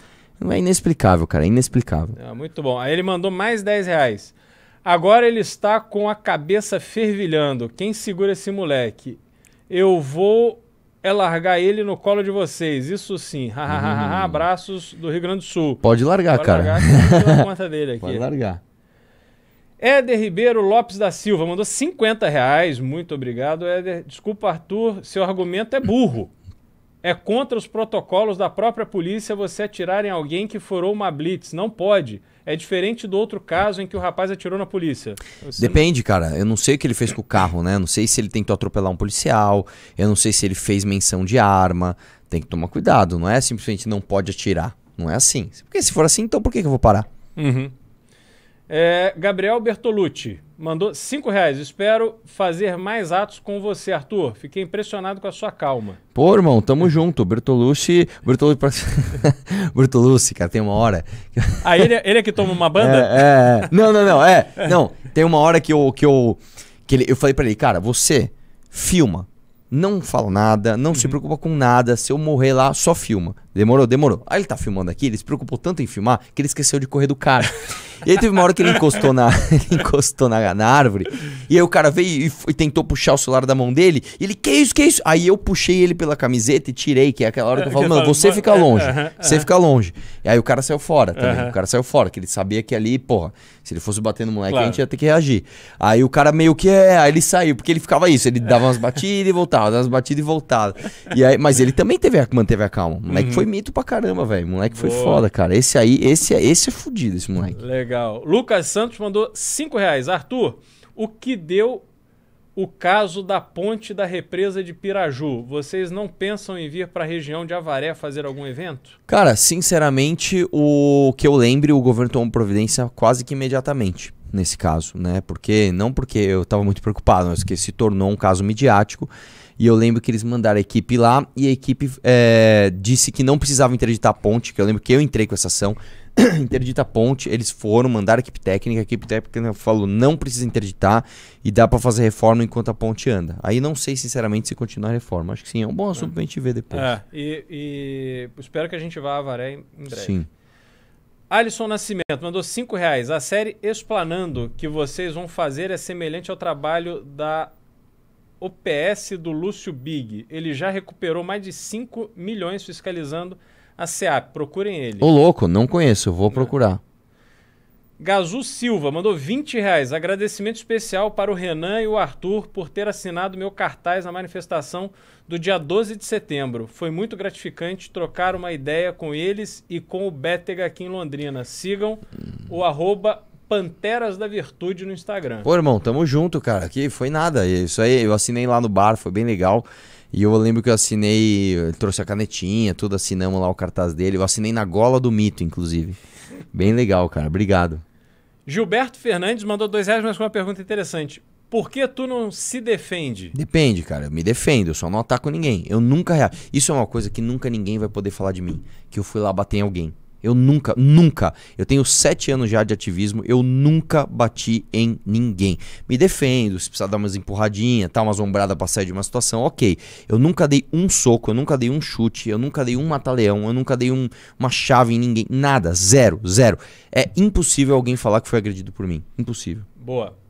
É inexplicável, cara. É inexplicável. É, muito bom. Aí ele mandou mais 10 reais. Agora ele está com a cabeça fervilhando. Quem segura esse moleque? Eu vou é largar ele no colo de vocês. Isso sim. Hum. Abraços do Rio Grande do Sul. Pode largar, Pode cara. Largar, conta dele [laughs] aqui. Pode largar. Éder Ribeiro Lopes da Silva mandou 50 reais. Muito obrigado, Éder. Desculpa, Arthur, seu argumento é burro. É contra os protocolos da própria polícia você atirar em alguém que furou uma blitz. Não pode. É diferente do outro caso em que o rapaz atirou na polícia. Você Depende, não... cara. Eu não sei o que ele fez com o carro, né? Eu não sei se ele tentou atropelar um policial. Eu não sei se ele fez menção de arma. Tem que tomar cuidado. Não é simplesmente não pode atirar. Não é assim. Porque se for assim, então por que, que eu vou parar? Uhum. É, Gabriel Bertolucci mandou 5 reais. Espero fazer mais atos com você, Arthur. Fiquei impressionado com a sua calma. Pô, irmão, tamo junto. Bertolucci. Bertolucci, [laughs] Bertolucci cara, tem uma hora. Ah, ele, é, ele é que toma uma banda? É, é. Não, não, não. É. Não, tem uma hora que eu. Que eu, que ele, eu falei pra ele, cara, você filma. Não fala nada, não uhum. se preocupa com nada. Se eu morrer lá, só filma. Demorou? Demorou. Aí ele tá filmando aqui, ele se preocupou tanto em filmar que ele esqueceu de correr do cara. E aí teve uma hora que ele encostou na, [laughs] ele encostou na, na árvore. E aí o cara veio e, e, tentou puxar o celular da mão dele. E ele, que isso, que isso? Aí eu puxei ele pela camiseta e tirei, que é aquela hora que eu falo, mano, você fica longe. Você fica longe. E aí o cara saiu fora também. O cara saiu fora, que ele sabia que ali, porra, se ele fosse bater no moleque, claro. a gente ia ter que reagir. Aí o cara meio que é. Aí ele saiu, porque ele ficava isso. Ele dava umas batidas e voltava, dava umas batidas e voltava. E aí, mas ele também teve manteve a calma. O moleque uhum. foi foi mito pra caramba, velho. Moleque foi Boa. foda, cara. Esse aí, esse, esse é fudido, esse moleque. Legal. Lucas Santos mandou 5 reais. Arthur, o que deu o caso da ponte da represa de Piraju. Vocês não pensam em vir para a região de Avaré fazer algum evento? Cara, sinceramente, o que eu lembre, o governo tomou providência quase que imediatamente nesse caso, né? Porque não porque eu estava muito preocupado, mas que se tornou um caso midiático. E eu lembro que eles mandaram a equipe lá e a equipe é, disse que não precisava interditar a ponte, que eu lembro que eu entrei com essa ação. [clears throat] interdita a ponte, eles foram, mandaram a equipe técnica, a equipe técnica falou não precisa interditar e dá para fazer reforma enquanto a ponte anda. Aí não sei sinceramente se continuar a reforma, acho que sim, é um bom assunto é. pra gente ver depois. É, e, e, espero que a gente vá a Avaré em breve. Sim. Alisson Nascimento mandou 5 reais. A série Explanando que vocês vão fazer é semelhante ao trabalho da OPS do Lúcio Big. Ele já recuperou mais de 5 milhões fiscalizando a SEAP. Procurem ele. Ô, louco, não conheço, vou procurar. Gazu Silva mandou 20 reais. Agradecimento especial para o Renan e o Arthur por ter assinado meu cartaz na manifestação do dia 12 de setembro. Foi muito gratificante trocar uma ideia com eles e com o Bétega aqui em Londrina. Sigam o arroba Panteras da Virtude no Instagram. Pô, irmão, tamo junto, cara. Aqui foi nada. Isso aí eu assinei lá no bar, foi bem legal. E eu lembro que eu assinei, eu trouxe a canetinha, tudo, assinamos lá o cartaz dele. Eu assinei na gola do mito, inclusive. Bem legal, cara. Obrigado. Gilberto Fernandes mandou dois reais, mas com uma pergunta interessante. Por que tu não se defende? Depende, cara. Eu me defendo, eu só não ataco ninguém. Eu nunca. Isso é uma coisa que nunca ninguém vai poder falar de mim. Que eu fui lá bater em alguém. Eu nunca, nunca. Eu tenho sete anos já de ativismo, eu nunca bati em ninguém. Me defendo, se precisar dar umas empurradinhas, tá, umas ombradas pra sair de uma situação, ok. Eu nunca dei um soco, eu nunca dei um chute, eu nunca dei um mata-leão, eu nunca dei um, uma chave em ninguém. Nada, zero, zero. É impossível alguém falar que foi agredido por mim. Impossível. Boa.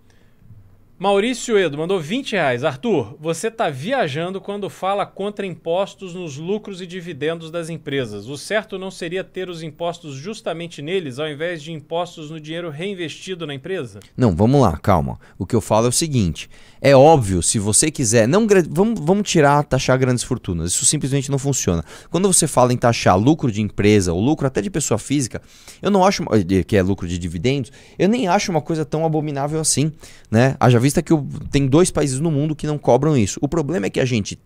Maurício Edo mandou 20 reais. Arthur, você está viajando quando fala contra impostos nos lucros e dividendos das empresas. O certo não seria ter os impostos justamente neles, ao invés de impostos no dinheiro reinvestido na empresa? Não, vamos lá, calma. O que eu falo é o seguinte: é óbvio, se você quiser. não vamos, vamos tirar, taxar grandes fortunas. Isso simplesmente não funciona. Quando você fala em taxar lucro de empresa ou lucro até de pessoa física, eu não acho. que é lucro de dividendos, eu nem acho uma coisa tão abominável assim. Né? Haja vista que tem dois países no mundo que não cobram isso. O problema é que a gente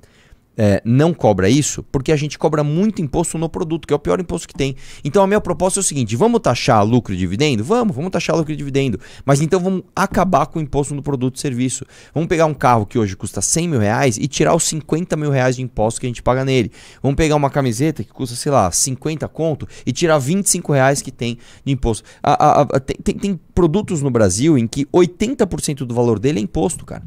é, não cobra isso porque a gente cobra muito imposto no produto, que é o pior imposto que tem. Então a minha proposta é o seguinte: vamos taxar lucro e dividendo? Vamos, vamos taxar lucro e dividendo. Mas então vamos acabar com o imposto no produto e serviço. Vamos pegar um carro que hoje custa 100 mil reais e tirar os 50 mil reais de imposto que a gente paga nele. Vamos pegar uma camiseta que custa, sei lá, 50 conto e tirar 25 reais que tem de imposto. A, a, a, tem, tem, tem produtos no Brasil em que 80% do valor dele é imposto, cara.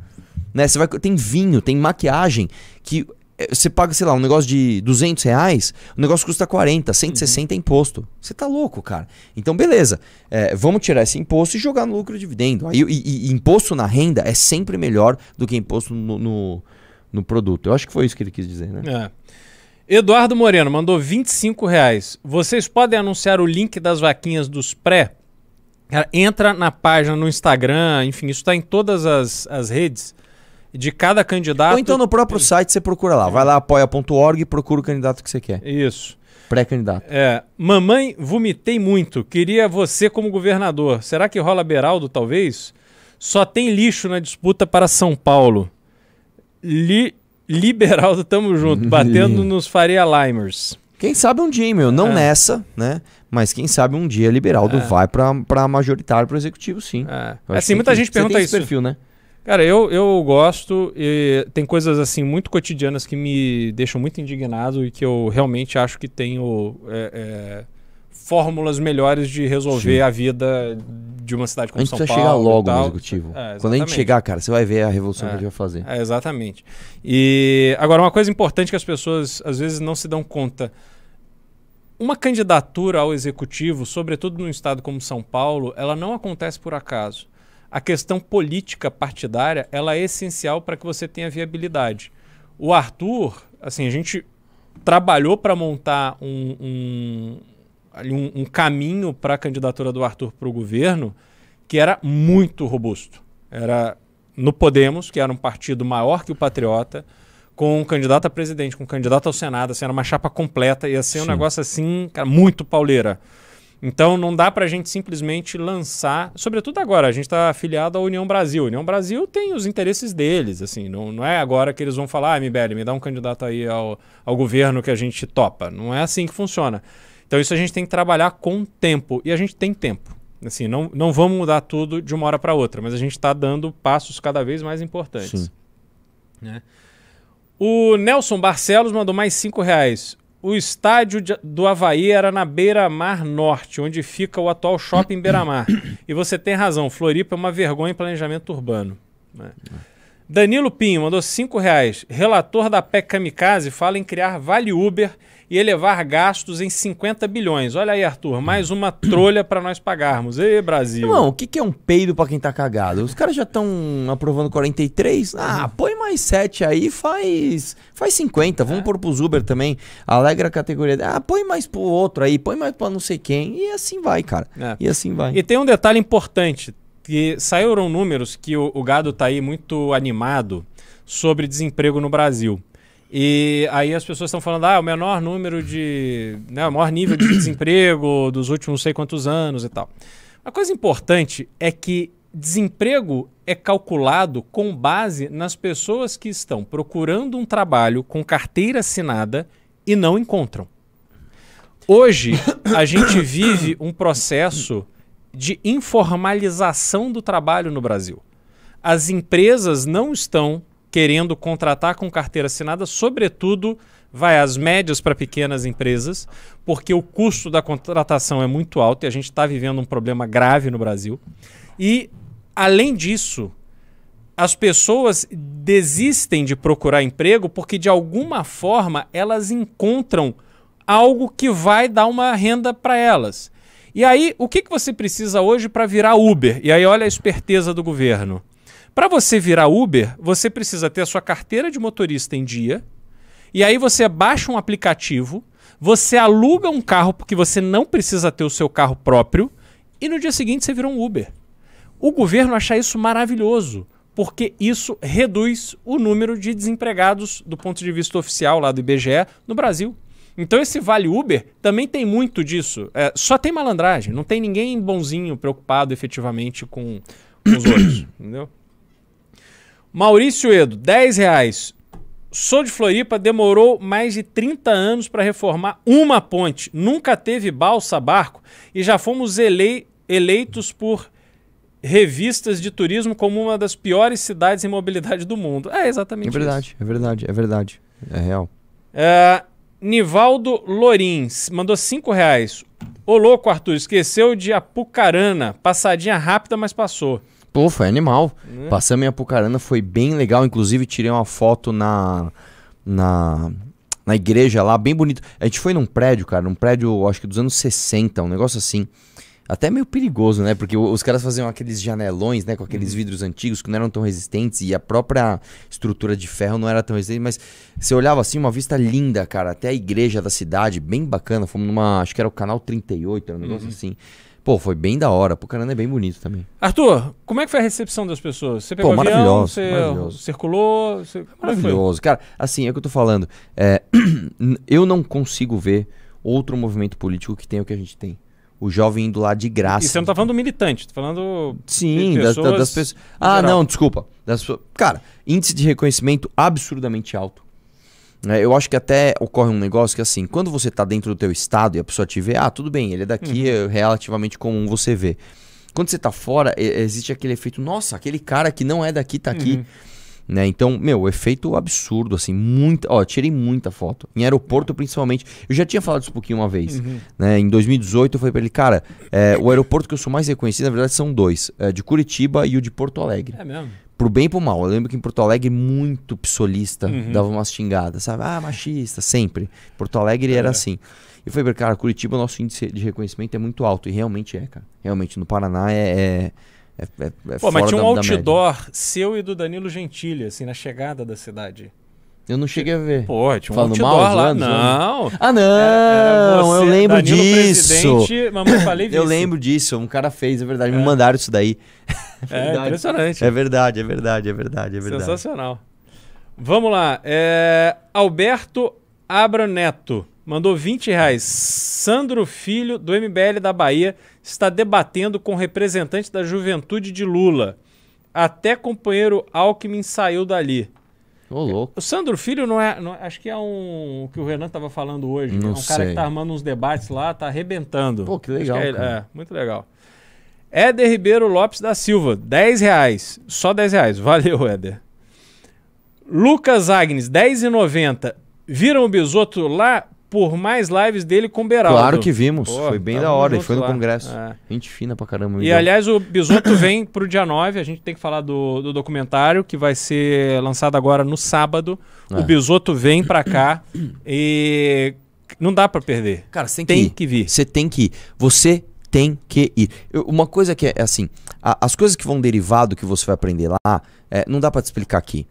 Né? Você vai, tem vinho, tem maquiagem que você paga, sei lá, um negócio de 200 reais, o negócio custa 40, 160 uhum. é imposto. Você tá louco, cara. Então, beleza. É, vamos tirar esse imposto e jogar no lucro e dividendo. Aí, e, e, imposto na renda é sempre melhor do que imposto no, no, no, produto. Eu acho que foi isso que ele quis dizer, né? É. Eduardo Moreno mandou 25 reais. Vocês podem anunciar o link das vaquinhas dos pré? entra na página no Instagram, enfim, isso está em todas as, as redes de cada candidato. Ou então no próprio site você procura lá. Vai lá, apoia.org e procura o candidato que você quer. Isso. Pré-candidato. É. Mamãe, vomitei muito. Queria você como governador. Será que rola Beraldo, talvez? Só tem lixo na disputa para São Paulo. Li... Liberaldo, tamo junto. [laughs] Batendo nos Faria Limers. Quem sabe um dia, meu. Não é. nessa, né? Mas quem sabe um dia Liberaldo é. vai para majoritário, para executivo, sim. É. Assim, muita gente pergunta isso. perfil, né? Cara, eu, eu gosto e tem coisas assim muito cotidianas que me deixam muito indignado e que eu realmente acho que tenho é, é, fórmulas melhores de resolver Sim. a vida de uma cidade como São Paulo. A gente precisa chegar logo no executivo. É, Quando a gente chegar, cara, você vai ver a revolução que a gente vai fazer. É, exatamente. E agora, uma coisa importante que as pessoas às vezes não se dão conta. Uma candidatura ao executivo, sobretudo num estado como São Paulo, ela não acontece por acaso a questão política partidária ela é essencial para que você tenha viabilidade. O Arthur, assim, a gente trabalhou para montar um, um, um, um caminho para a candidatura do Arthur para o governo que era muito robusto. Era no Podemos, que era um partido maior que o Patriota, com um candidato a presidente, com um candidato ao Senado, assim, era uma chapa completa, ia ser Sim. um negócio assim, cara, muito pauleira. Então não dá para a gente simplesmente lançar, sobretudo agora, a gente está afiliado à União Brasil. A União Brasil tem os interesses deles, assim, não, não é agora que eles vão falar, ah, MBL, me dá um candidato aí ao, ao governo que a gente topa. Não é assim que funciona. Então isso a gente tem que trabalhar com tempo, e a gente tem tempo. Assim, não, não vamos mudar tudo de uma hora para outra, mas a gente está dando passos cada vez mais importantes. Sim. Né? O Nelson Barcelos mandou mais cinco reais o estádio do Havaí era na Beira-Mar Norte, onde fica o atual shopping Beira-Mar. e você tem razão, Floripa é uma vergonha em planejamento urbano. Né? Danilo Pinho mandou 5 reais. Relator da PEC Kamikaze fala em criar Vale Uber e elevar gastos em 50 bilhões. Olha aí, Arthur, mais uma trolha para nós pagarmos. Ê, Brasil. Não, o que, que é um peido para quem tá cagado? Os caras já estão aprovando 43. Ah, uhum. põe mais 7 aí, faz faz 50. Vamos é. pôr pros Uber também. Alegra a categoria. Ah, põe mais pro outro aí, põe mais pra não sei quem. E assim vai, cara. É. E assim vai. E tem um detalhe importante, que saíram números que o, o gado tá aí muito animado sobre desemprego no Brasil. E aí as pessoas estão falando, ah, o menor número de. Né, o maior nível de [clears throat] desemprego dos últimos não sei quantos anos e tal. Uma coisa importante é que desemprego é calculado com base nas pessoas que estão procurando um trabalho com carteira assinada e não encontram. Hoje, a gente [coughs] vive um processo de informalização do trabalho no Brasil. As empresas não estão querendo contratar com carteira assinada, sobretudo vai às médias para pequenas empresas, porque o custo da contratação é muito alto e a gente está vivendo um problema grave no Brasil. E, além disso, as pessoas desistem de procurar emprego porque, de alguma forma, elas encontram algo que vai dar uma renda para elas. E aí, o que, que você precisa hoje para virar Uber? E aí, olha a esperteza do governo. Para você virar Uber, você precisa ter a sua carteira de motorista em dia. E aí você baixa um aplicativo, você aluga um carro porque você não precisa ter o seu carro próprio e no dia seguinte você vira um Uber. O governo acha isso maravilhoso, porque isso reduz o número de desempregados do ponto de vista oficial lá do IBGE no Brasil. Então esse Vale Uber também tem muito disso. É, só tem malandragem, não tem ninguém bonzinho preocupado efetivamente com, com os outros, [coughs] entendeu? Maurício Edo, 10 reais. Sou de Floripa, demorou mais de 30 anos para reformar uma ponte. Nunca teve balsa, barco e já fomos elei eleitos por revistas de turismo como uma das piores cidades em mobilidade do mundo. É exatamente isso. É verdade, isso. é verdade, é verdade. É real. É, Nivaldo Lorins mandou 5 reais. Ô louco, Arthur, esqueceu de Apucarana. Passadinha rápida, mas passou. Pô, foi animal. Hum. Passamos em Apucarana, foi bem legal. Inclusive, tirei uma foto na, na, na igreja lá, bem bonito. A gente foi num prédio, cara, num prédio, acho que dos anos 60, um negócio assim. Até meio perigoso, né? Porque os caras faziam aqueles janelões, né? Com aqueles uhum. vidros antigos que não eram tão resistentes e a própria estrutura de ferro não era tão resistente. Mas você olhava assim, uma vista linda, cara. Até a igreja da cidade, bem bacana. Fomos numa, acho que era o canal 38, era um negócio uhum. assim. Pô, foi bem da hora. Pucarana é bem bonito também. Arthur, como é que foi a recepção das pessoas? Você pegou Pô, maravilhoso, avião, você maravilhoso. circulou? Você... É maravilhoso. Cara, assim, é o que eu tô falando. É, [clears throat] eu não consigo ver outro movimento político que tenha o que a gente tem. O jovem indo lá de graça. E você não tá falando do militante, tá falando. Sim, das, das, pessoas. Ah, não, desculpa. Das, cara, índice de reconhecimento absurdamente alto. É, eu acho que até ocorre um negócio que assim, quando você está dentro do teu estado e a pessoa te vê, ah, tudo bem, ele é daqui, uhum. é relativamente comum você ver. Quando você está fora, existe aquele efeito, nossa, aquele cara que não é daqui tá aqui. Uhum. Né? Então, meu, efeito absurdo, assim, muita. Ó, tirei muita foto. Em aeroporto, principalmente. Eu já tinha falado isso um pouquinho uma vez. Uhum. Né? Em 2018, eu falei pra ele, cara, é, o aeroporto que eu sou mais reconhecido, na verdade, são dois: é, de Curitiba e o de Porto Alegre. É mesmo? Pro bem e pro mal. Eu lembro que em Porto Alegre, muito psolista uhum. dava umas xingadas, sabe? Ah, machista, sempre. Porto Alegre é. era assim. E foi, cara, Curitiba, o nosso índice de reconhecimento é muito alto. E realmente é, cara. Realmente, no Paraná é. é, é, é, é Pô, mas tinha um da, outdoor da seu e do Danilo Gentili, assim, na chegada da cidade. Eu não cheguei a ver. Pô, tinha um Falando mal, lá. Zoando, não. Ah, não. Era, era você, eu lembro Danilo disso. Mamãe, falei [coughs] eu lembro disso. Um cara fez, é verdade. É. Me mandaram isso daí. É, é impressionante. [laughs] É verdade, é verdade, é verdade, é verdade. Sensacional. Vamos lá. É... Alberto Abraneto mandou 20 reais. Sandro Filho, do MBL da Bahia, está debatendo com representantes da juventude de Lula. Até companheiro Alckmin saiu dali. Ô, louco. O Sandro Filho não é, não- Acho que é um. O que o Renan estava falando hoje. Não é um cara sei. que tá armando uns debates lá, tá arrebentando. Pô, que legal, é, ele. cara. é, muito legal. Éder Ribeiro Lopes da Silva, 10 reais. Só 10 reais. Valeu, Éder. Lucas Agnes, 10,90. Viram o Bisoto lá por mais lives dele com o Beraldo. Claro que vimos. Pô, foi bem da hora. Ele foi no lá. congresso. É. Gente fina pra caramba. E aliás, o Bisoto [coughs] vem pro dia 9. A gente tem que falar do, do documentário que vai ser lançado agora no sábado. É. O Bisoto vem pra cá e não dá pra perder. Cara, você tem que Tem ir. que vir. Você tem que ir. Você tem que ir. Eu- uma coisa que é, é assim, a- as coisas que vão derivar do que você vai aprender lá, é, não dá pra te explicar aqui.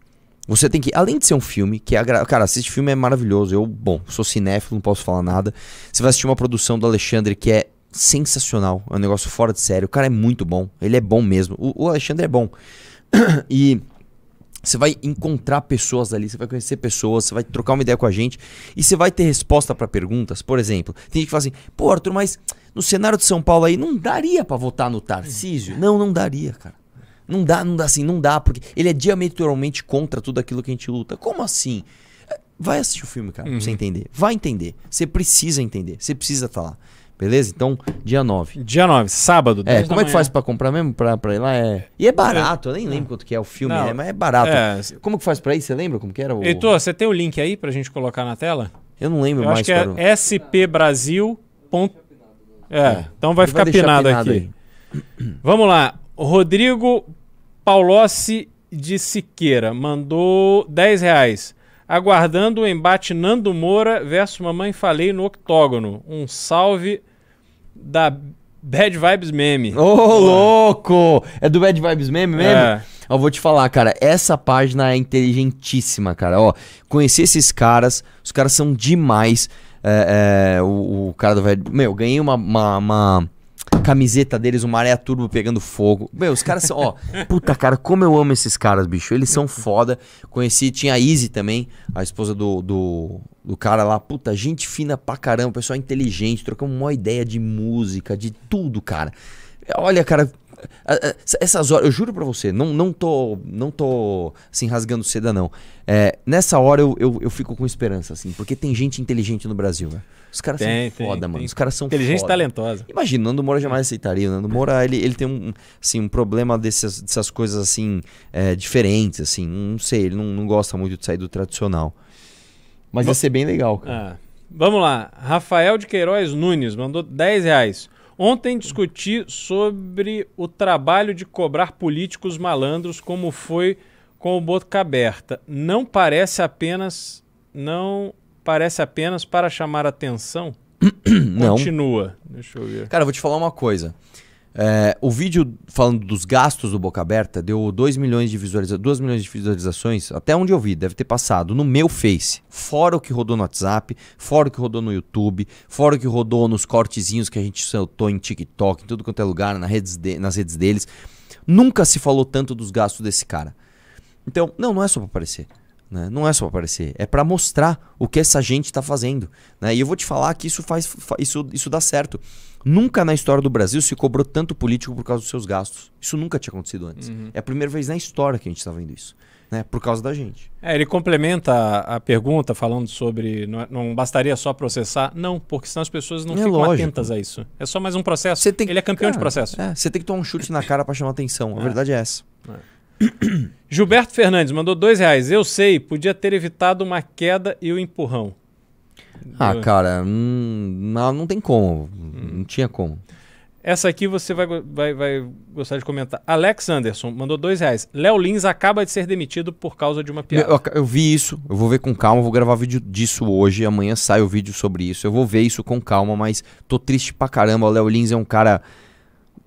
Você tem que, além de ser um filme, que é, agra- cara, assistir filme é maravilhoso. Eu, bom, sou cinéfilo, não posso falar nada. Você vai assistir uma produção do Alexandre que é sensacional, é um negócio fora de sério. O cara é muito bom, ele é bom mesmo. O, o Alexandre é bom. [clears throat] e você vai encontrar pessoas ali, você vai conhecer pessoas, você vai trocar uma ideia com a gente e você vai ter resposta pra perguntas. Por exemplo, tem gente que fala assim: pô, Arthur, mas no cenário de São Paulo aí não daria pra votar no Tarcísio? Não, não daria, cara. Não dá, não dá assim, não dá, porque ele é diametralmente contra tudo aquilo que a gente luta. Como assim? É, Vai assistir o filme, cara, pra você entender. Vai entender. Você precisa entender. Você precisa estar lá. Beleza? Então, dia 9. Dia 9, sábado. É, 10 da como é que faz pra comprar mesmo? Pra, pra ir lá? É... E é barato, eu nem lembro quanto que é o filme, né? Mas é barato. é. Como que faz pra ir? Você lembra como que era? O... Heitor, você tem o link aí pra gente colocar na tela? Eu não lembro Eu mais. acho que cara. é spbrasil. É, então vai Ele ficar deixar pinado pinado aqui. Vamos lá. Rodrigo Paulossi de Siqueira mandou 10 reais. Aguardando o embate Nando Moura versus Mamãe Falei no octógono. Um salve da Bad Vibes Meme. Ô, louco! É do Bad Vibes Meme mesmo? É. Ó, vou te falar, cara, essa página é inteligentíssima, cara. Ó, conheci esses caras, os caras são demais. É, é, o, o cara do velho. Meu, ganhei uma, uma, uma camiseta deles, uma areia turbo pegando fogo. Meu, os caras são, ó. [laughs] Puta, cara, como eu amo esses caras, bicho. Eles são foda. Conheci, tinha a Izzy também, a esposa do, do, do cara lá. Puta, gente fina pra caramba, pessoal inteligente, trocamos uma ideia de música, de tudo, cara. Olha, cara. Essas horas, eu juro pra você, não, não tô, não tô assim, rasgando seda, não. É, nessa hora eu, eu, eu fico com esperança, assim, porque tem gente inteligente no Brasil, velho. Os caras Tem, são tem, foda, tem. mano. Os caras são Inteligente e foda. talentosa. Imagina, o Nando Moura jamais aceitaria. O Nando Moura, ele, ele tem um, assim, um problema dessas, dessas coisas, assim, é, diferentes, assim. Não sei, ele não, não gosta muito de sair do tradicional. Mas ia ser bem legal, cara. Ah, vamos lá. Rafael de Queiroz Nunes mandou 10 reais. Ontem discuti sobre o trabalho de cobrar políticos malandros, como foi com o Boca Aberta. Não parece apenas. Não parece apenas para chamar atenção? [coughs] Não. Continua. Deixa eu ver. Cara, eu vou te falar uma coisa. É, o vídeo falando dos gastos do Boca Aberta deu 2 milhões de visualizações, 2 milhões de visualizações, até onde eu vi, deve ter passado no meu Face. Fora o que rodou no WhatsApp, fora o que rodou no YouTube, fora o que rodou nos cortezinhos que a gente soltou em TikTok, em tudo quanto é lugar, nas redes, de- nas redes deles. Nunca se falou tanto dos gastos desse cara. Então, não, não é só pra aparecer. Né? Não é só pra aparecer. É pra mostrar o que essa gente tá fazendo. Né? E eu vou te falar que isso faz. fa- Isso, isso dá certo. Nunca na história do Brasil se cobrou tanto político por causa dos seus gastos. Isso nunca tinha acontecido antes. É a primeira vez na história que a gente tá vendo isso. Né? Por causa da gente. É, ele complementa a, a pergunta falando sobre não, não bastaria só processar. Não, porque senão as pessoas não É ficam lógico. atentas a isso. É só mais um processo. Você tem que- ele é campeão de Cara, processo. É, você tem que tomar um chute na cara pra chamar atenção. A É. verdade é essa. [coughs] Gilberto Fernandes mandou dois reais. Eu sei, podia ter evitado uma queda e o empurrão. Ah, cara, hum, não, não tem como. Não tinha como. Essa aqui você vai, vai, vai gostar de comentar. Alex Anderson mandou dois reais. Léo Lins acaba de ser demitido por causa de uma piada. Eu, eu vi isso, eu vou ver com calma, vou gravar vídeo disso hoje, amanhã sai o vídeo sobre isso. Eu vou ver isso com calma, mas tô triste pra caramba. O Léo Lins é um cara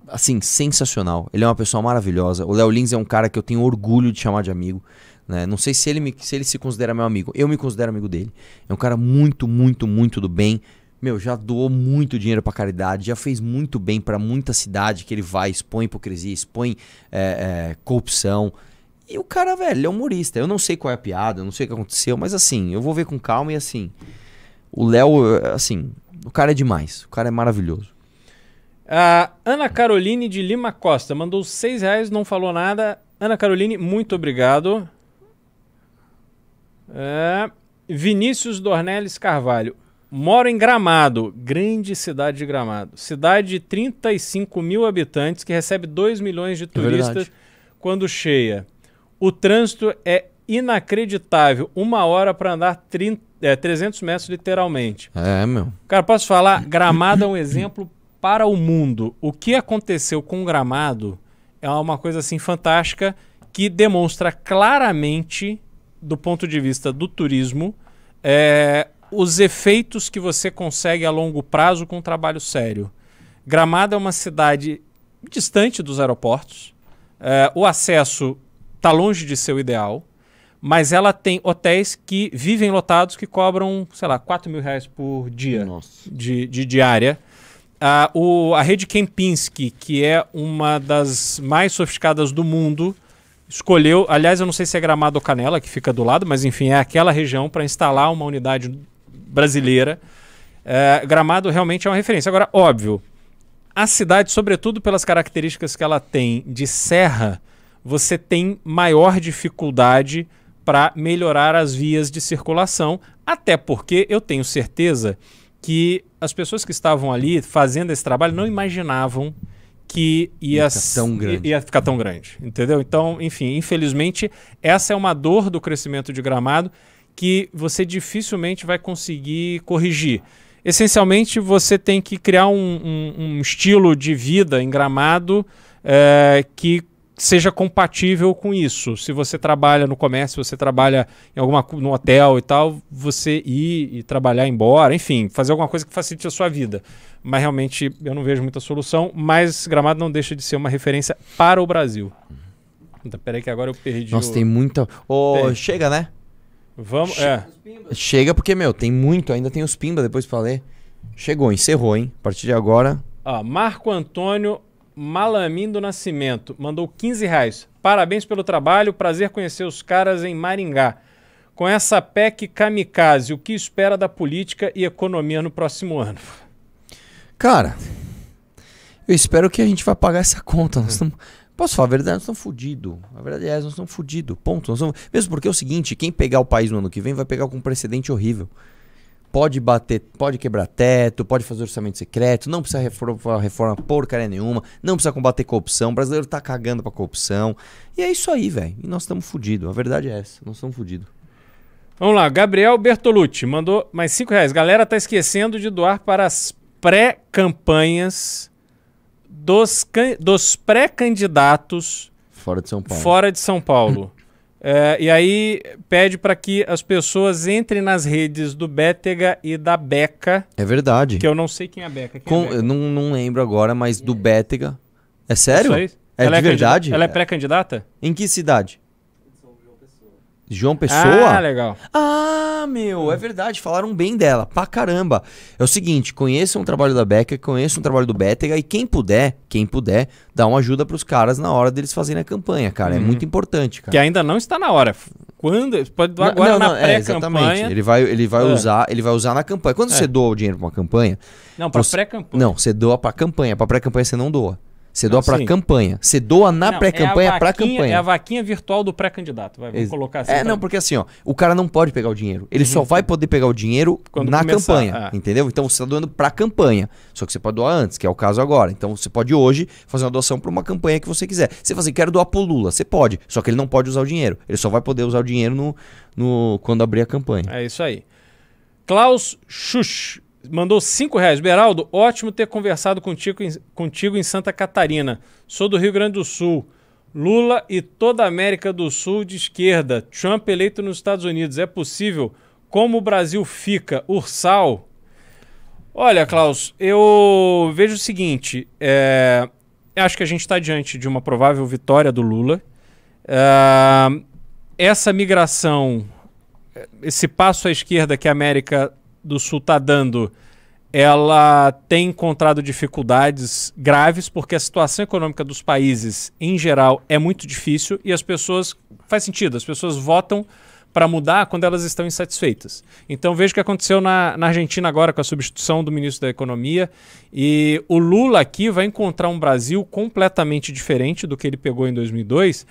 assim, sensacional. Ele é uma pessoa maravilhosa. O Léo Lins é um cara que eu tenho orgulho de chamar de amigo. Né? Não sei se ele, me- se ele se considera meu amigo. Eu me considero amigo dele. É um cara muito, muito, muito do bem. Meu, já doou muito dinheiro pra caridade, já fez muito bem pra muita cidade que ele vai, expõe hipocrisia, expõe é, é, corrupção. E o cara, velho, ele é humorista. Eu não sei qual é a piada, não sei o que aconteceu, mas assim, eu vou ver com calma e assim. O Léo, assim, o cara é demais. O cara é maravilhoso. A Ana Caroline de Lima Costa mandou seis reais, não falou nada. Ana Caroline, muito obrigado. É, Vinícius Dornelles Carvalho. Moro em Gramado, grande cidade de Gramado. Cidade de 35 mil habitantes que recebe 2 milhões de turistas quando cheia. O trânsito é inacreditável. Uma hora para andar 30, é, 300 metros literalmente. É, meu. Cara, posso falar? Gramado é um exemplo para o mundo. O que aconteceu com Gramado é uma coisa assim fantástica que demonstra claramente, do ponto de vista do turismo, é, os efeitos que você consegue a longo prazo com um trabalho sério. Gramado é uma cidade distante dos aeroportos, é, o acesso está longe de ser o ideal, mas ela tem hotéis que vivem lotados que cobram, sei lá, 4 mil reais por dia de, de, diária. O, a rede Kempinski, que é uma das mais sofisticadas do mundo, escolheu, aliás, eu não sei se é Gramado ou Canela, que fica do lado, mas enfim, é aquela região para instalar uma unidade brasileira. É, Gramado realmente é uma referência. Agora, óbvio, a cidade, sobretudo pelas características que ela tem de serra, você tem maior dificuldade para melhorar as vias de circulação, até porque eu tenho certeza que as pessoas que estavam ali fazendo esse trabalho não imaginavam que ia, tão grande. ia ficar tão grande, entendeu? Então, enfim, infelizmente, essa é uma dor do crescimento de Gramado que você dificilmente vai conseguir corrigir. Essencialmente, você tem que criar um, um, um estilo de vida em gramado é, que seja compatível com isso. Se você trabalha no comércio, você trabalha em alguma no hotel e tal, você ir e trabalhar embora, enfim, fazer alguma coisa que facilite a sua vida. Mas realmente eu não vejo muita solução, mas Gramado não deixa de ser uma referência para o Brasil. Então, peraí que agora eu perdi Nossa, o... tem muita... Oh, chega, né? Vamos, é. Chega porque, meu, tem muito, ainda tem os pimba depois pra ler. Chegou, encerrou, hein? A partir de agora. Ó, Marco Antônio Malamin do Nascimento mandou 15 reais. Parabéns pelo trabalho, prazer conhecer os caras em Maringá. Com essa PEC kamikaze, o que espera da política e economia no próximo ano? Cara, eu espero que a gente vá pagar essa conta. Nós Posso falar a verdade? Nós estamos fodidos. A verdade é, nós estamos fodidos. Ponto. Nós. Mesmo porque é o seguinte: quem pegar o país no ano que vem vai pegar com um precedente horrível. Pode bater, pode quebrar teto, pode fazer orçamento secreto, não precisa reforma, reforma porcaria nenhuma, não precisa combater corrupção. O brasileiro tá cagando pra corrupção. E é isso aí, velho. E nós estamos fodidos. A verdade é essa. Nós estamos fodidos. Vamos lá, Gabriel Bertolucci mandou mais 5 reais. Galera tá esquecendo de doar para as pré-campanhas dos, dos pré-candidatos fora de São Paulo. Fora de São Paulo. É, e aí pede para que as pessoas entrem nas redes do Bétega e da Beca. É verdade. Que eu não sei quem é a Beca. Com, é a Beca? Eu não, não lembro agora, mas do Bétega. É sério? É, é de é verdade? Ela é pré-candidata? Em que cidade? João Pessoa? Ah, legal. Ah, meu, é verdade. Falaram bem dela, pra caramba. É o seguinte, conheçam o trabalho da Beca, conheçam o trabalho do Bétega e quem puder, quem puder, dá uma ajuda pros caras na hora deles fazerem a campanha, cara. É uhum. É muito importante, cara. Que ainda não está na hora. Quando pode doar agora não, não, na é, pré-campanha. É, ele vai, ele vai é. usar, ele vai usar na campanha. Quando é. você doa o dinheiro pra uma campanha, não, para pré-campanha. Não, você doa pra campanha, pra pré-campanha você não doa. Você doa para campanha. Você doa na pré-campanha é para campanha. É a vaquinha virtual do pré-candidato. Vamos colocar assim. É, não, porque assim, ó, o cara não pode pegar o dinheiro. Ele uhum. só vai poder pegar o dinheiro Quando na começar, campanha. Ah. Entendeu? Então você está doando para campanha. Só que você pode doar antes, que é o caso agora. Então você pode hoje fazer uma doação para uma campanha que você quiser. Você fala assim, quero doar pro Lula. Você pode. Só que ele não pode usar o dinheiro. Ele só vai poder usar o dinheiro no, no quando abrir a campanha. É isso aí. Klaus Schuch Mandou 5 reais. Beraldo, ótimo ter conversado contigo em, contigo em Santa Catarina. Sou do Rio Grande do Sul. Lula e toda a América do Sul de esquerda. Trump eleito nos Estados Unidos. É possível? Como o Brasil fica? Ursal? Olha, Klaus, eu vejo o seguinte. É... Acho que a gente está diante de uma provável vitória do Lula. É... Essa migração, esse passo à esquerda que a América do Sul está dando, ela tem encontrado dificuldades graves, porque a situação econômica dos países, em geral, é muito difícil e as pessoas faz sentido. As pessoas votam para mudar quando elas estão insatisfeitas. Então veja o que aconteceu na, na, Argentina agora com a substituição do ministro da Economia. E o Lula aqui vai encontrar um Brasil completamente diferente do que ele pegou em 2002.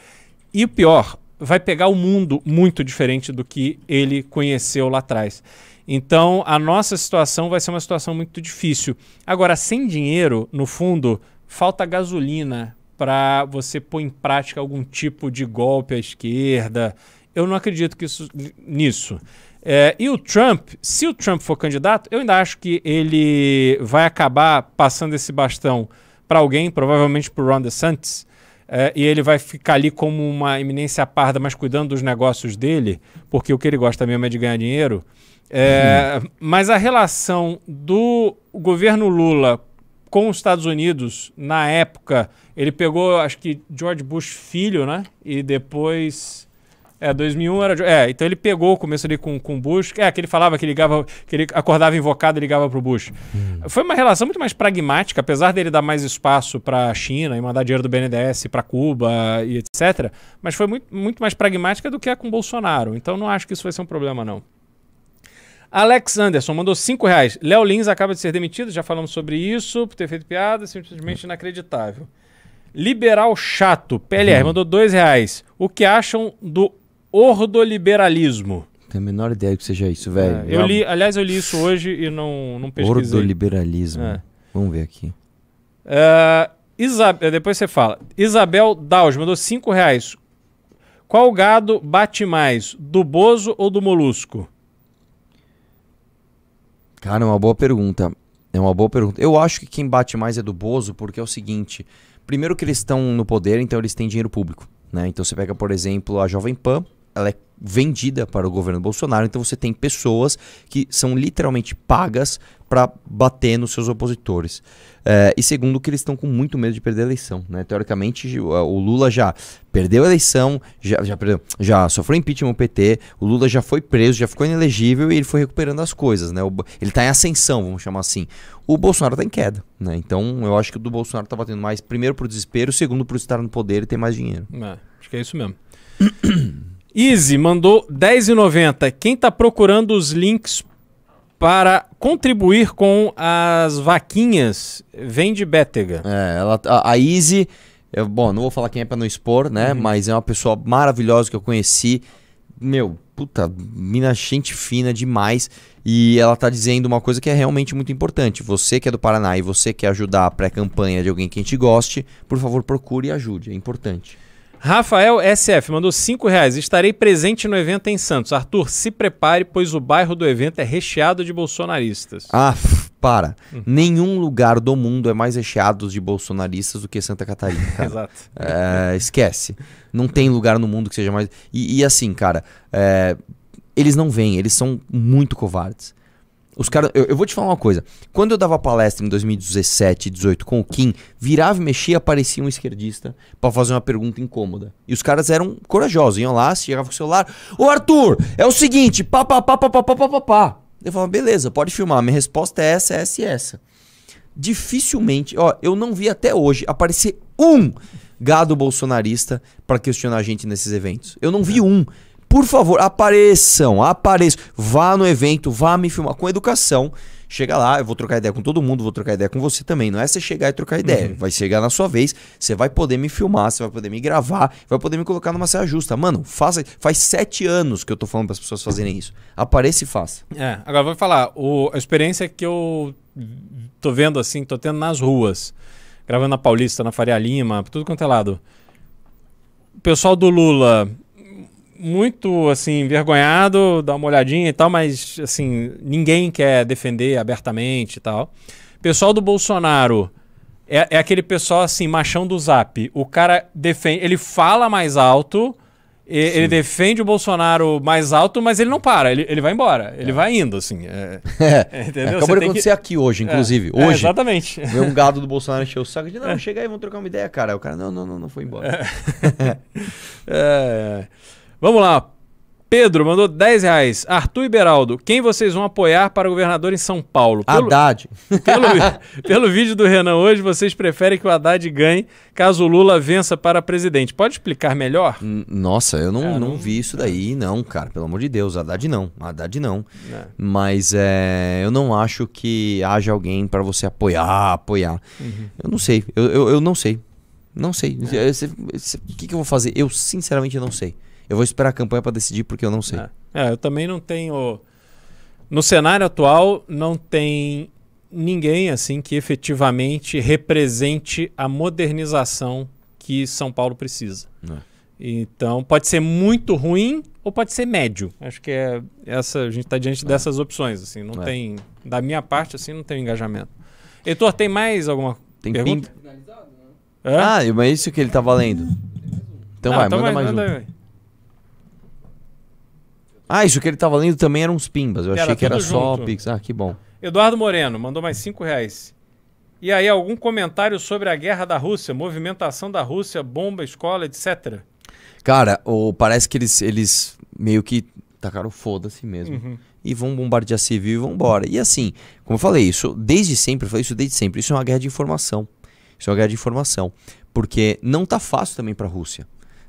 E o pior, vai pegar o mundo muito diferente do que ele conheceu lá atrás. Então a nossa situação vai ser uma situação muito difícil. Agora, sem dinheiro, no fundo, falta gasolina para você pôr em prática algum tipo de golpe à esquerda eu não acredito que isso, nisso. É, e o Trump, se o Trump for candidato, eu ainda acho que ele vai acabar passando esse bastão para alguém, provavelmente para o Ron DeSantis, é, e ele vai ficar ali como uma eminência parda, mas cuidando dos negócios dele, porque o que ele gosta mesmo é de ganhar dinheiro. É. Mas a relação do governo Lula com os Estados Unidos, na época, ele pegou, acho que George Bush filho, né? E depois é, 2001 era. É, então ele pegou o começo ali com, com o Bush. É, que ele falava que ligava, que ele acordava invocado e ligava pro Bush. Hum. Foi uma relação muito mais pragmática, apesar dele dar mais espaço para a China e mandar dinheiro do BNDES para Cuba e etc. Mas foi muito, muito mais pragmática do que a com Bolsonaro. Então não acho que isso vai ser um problema, não. Alex Anderson mandou 5 reais. Léo Lins acaba de ser demitido, já falamos sobre isso, por ter feito piada, simplesmente inacreditável. Liberal Chato, PLR, hum. mandou 2 reais. O que acham do ordoliberalismo. Tenho a menor ideia que seja isso, velho. É, eu li, aliás, eu li isso hoje e não, não pesquisei. Ordoliberalismo. É. Vamos ver aqui. Uh. Depois você fala. Isabel Daus mandou 5 reais. Qual gado bate mais, do bozo ou do molusco? Cara, é uma boa pergunta. É uma boa pergunta. Eu acho que quem bate mais é do bozo, porque é o seguinte: primeiro que eles estão no poder, então eles têm dinheiro público. Né? Então você pega, por exemplo, a Jovem Pan, ela é vendida para o governo Bolsonaro, então você tem pessoas que são literalmente pagas para bater nos seus opositores. É, e segundo, que eles estão com muito medo de perder a eleição. Né? Teoricamente, o Lula já perdeu a eleição, já, já, perdeu, já sofreu impeachment no PT, o Lula já foi preso, já ficou inelegível e ele foi recuperando as coisas. Né? O, ele está em ascensão, vamos chamar assim. O Bolsonaro está em queda. Né? Então eu acho que o do Bolsonaro está batendo mais, primeiro, por desespero, segundo, por estar no poder e ter mais dinheiro. É, acho que é isso mesmo. [coughs] Easy mandou 10,90. Quem está procurando os links para contribuir com as vaquinhas, vem de Bétega. É, ela, a, a Easy, eu, bom, não vou falar quem é para não expor, né? Uhum. Mas é uma pessoa maravilhosa que eu conheci. Meu, puta, mina gente fina demais. E ela tá dizendo uma coisa que é realmente muito importante. Você que é do Paraná e você quer ajudar a pré-campanha de alguém que a gente goste, por favor, procure e ajude. É importante. Rafael SF mandou 5 reais. Estarei presente no evento em Santos. Arthur, se prepare, pois o bairro do evento é recheado de bolsonaristas. Ah, para. Hum. Nenhum lugar do mundo é mais recheado de bolsonaristas do que Santa Catarina. [laughs] Exato. É, esquece. Não tem lugar no mundo que seja mais. E, e assim, cara, é, eles não vêm, eles são muito covardes. Os caras, eu, eu, vou te falar uma coisa. Quando eu dava palestra em 2017 e 2018 com o Kim, virava e mexia, aparecia um esquerdista para fazer uma pergunta incômoda. E os caras eram corajosos, iam lá, chegavam com o celular. Ô Arthur, é o seguinte, pá, pá, pá, pá, pá, pá, pá, pá. Eu falava, beleza, pode filmar. Minha resposta é essa, essa e essa. Dificilmente, ó, eu não vi até hoje aparecer um gado bolsonarista para questionar a gente nesses eventos. Eu não vi um. Por favor, apareçam, apareçam. Vá no evento, vá me filmar com educação. Chega lá, eu vou trocar ideia com todo mundo, vou trocar ideia com você também. Não é você chegar e trocar ideia. Uhum. Vai chegar na sua vez, você vai poder me filmar, você vai poder me gravar, vai poder me colocar numa saia justa. Mano, faça. Faz sete anos que eu tô falando para as pessoas fazerem isso. Apareça e faça. É, agora vou falar. O, a experiência que eu tô vendo assim, tô tendo nas ruas, gravando na Paulista, na Faria Lima, tudo quanto é lado. O pessoal do Lula muito assim envergonhado, dá uma olhadinha e tal, mas assim, ninguém quer defender abertamente e tal. Pessoal do Bolsonaro é, é aquele pessoal assim, machão do Zap. O cara defende, ele fala mais alto, ele defende o Bolsonaro mais alto, mas ele não para, ele, ele vai embora, ele é. vai indo, assim. É, [laughs] é, [laughs] entendeu? Acabou de acontecer que... aqui hoje, inclusive. É, hoje. exatamente. Veio um gado do Bolsonaro encheu o saco de, não, é. chega aí, vamos trocar uma ideia, cara. O cara, não, não, não, não foi embora. é. [laughs] é. Vamos lá. Pedro mandou 10 reais. Arthur e Beraldo, quem vocês vão apoiar para governador em São Paulo? Pelo, Haddad. [laughs] Pelo, pelo vídeo do Renan hoje, vocês preferem que o Haddad ganhe caso o Lula vença para presidente. Pode explicar melhor? Nossa, eu não, é, não, não, vi isso daí, não, cara. Pelo amor de Deus, Haddad não. Haddad não. É. Mas é, eu não acho que haja alguém para você apoiar, apoiar. Uhum. Eu não sei, eu, eu, eu não sei. Não sei. O que, que eu vou fazer? Eu sinceramente não sei. Eu vou esperar a campanha para decidir porque eu não sei. É. é, eu também não tenho. No cenário atual, não tem ninguém assim que efetivamente represente a modernização que São Paulo precisa. É. Então, pode ser muito ruim ou pode ser médio. Acho que é essa a gente está diante é. dessas opções assim, não é. tem da minha parte assim, não tem engajamento. Heitor, tem mais alguma tem pergunta? Ah, mas é isso que ele está valendo. Então ah, vai, então manda mais manda um. Aí. Ah, isso que ele tava lendo também eram uns pimbas. Eu era achei que era junto. só Pix. Ah, que bom. Eduardo Moreno mandou mais 5 reais. E aí, algum comentário sobre a guerra da Rússia, movimentação da Rússia, bomba, escola, etc? Cara, parece que eles, eles meio que tacaram foda-se mesmo. Uhum. E vão bombardear civil e vão embora. E assim, como eu falei, isso desde sempre, eu falei isso desde sempre, isso é uma guerra de informação. Isso é uma guerra de informação. Porque não tá fácil também para a Rússia.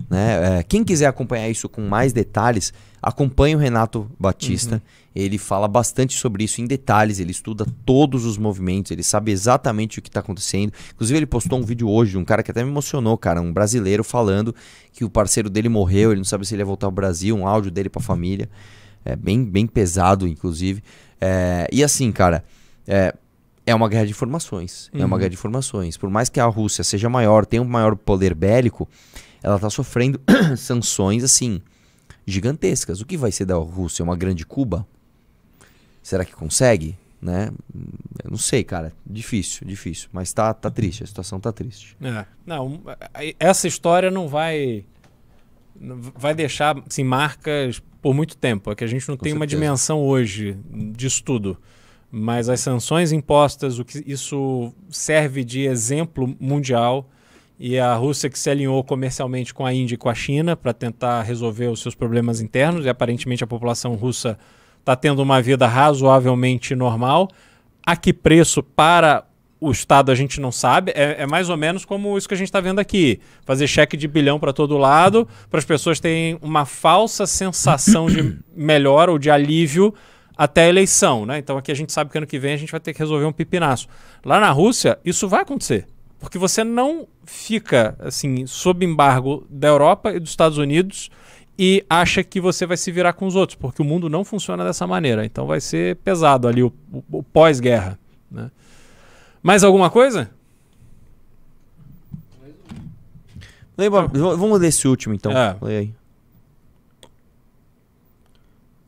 Né? É, quem quiser acompanhar isso com mais detalhes, acompanhe o Renato Batista. Uhum. Ele fala bastante sobre isso em detalhes, ele estuda todos os movimentos, ele sabe exatamente o que está acontecendo. Inclusive, ele postou um vídeo hoje de um cara que até me emocionou, cara, um brasileiro falando que o parceiro dele morreu, ele não sabe se ele ia voltar ao Brasil, um áudio dele para a família. É bem, bem pesado, inclusive. É, e assim, cara, é, é uma guerra de informações. Uhum. É uma uhum. guerra de informações. Por mais que a Rússia seja maior, tenha um maior poder bélico, ela está sofrendo [clears throat] sanções assim gigantescas. O que vai ser da Rússia? Uma grande Cuba? Será que consegue? Né? Eu não sei, cara. Difícil, difícil. Mas tá, tá triste, a situação tá triste. É. Não, essa história não vai vai deixar assim, marcas por muito tempo. É que a gente não Com tem certeza. uma dimensão hoje disso tudo. Mas as sanções impostas, o que isso serve de exemplo mundial e a Rússia que se alinhou comercialmente com a Índia e com a China para tentar resolver os seus problemas internos e aparentemente a população russa está tendo uma vida razoavelmente normal. A que preço para o Estado a gente não sabe. É, é mais ou menos como isso que a gente está vendo aqui: fazer cheque de bilhão para todo lado, para as pessoas terem uma falsa sensação de [coughs] melhor ou de alívio até a eleição. Né? Então aqui a gente sabe que ano que vem a gente vai ter que resolver um pipinaço. Lá na Rússia, isso vai acontecer. Porque você não fica assim sob embargo da Europa e dos Estados Unidos e acha que você vai se virar com os outros, porque o mundo não funciona dessa maneira. Então vai ser pesado ali o, o, o pós-guerra. Né? Mais alguma coisa? Lembra, vamos ler esse último então. É. aí.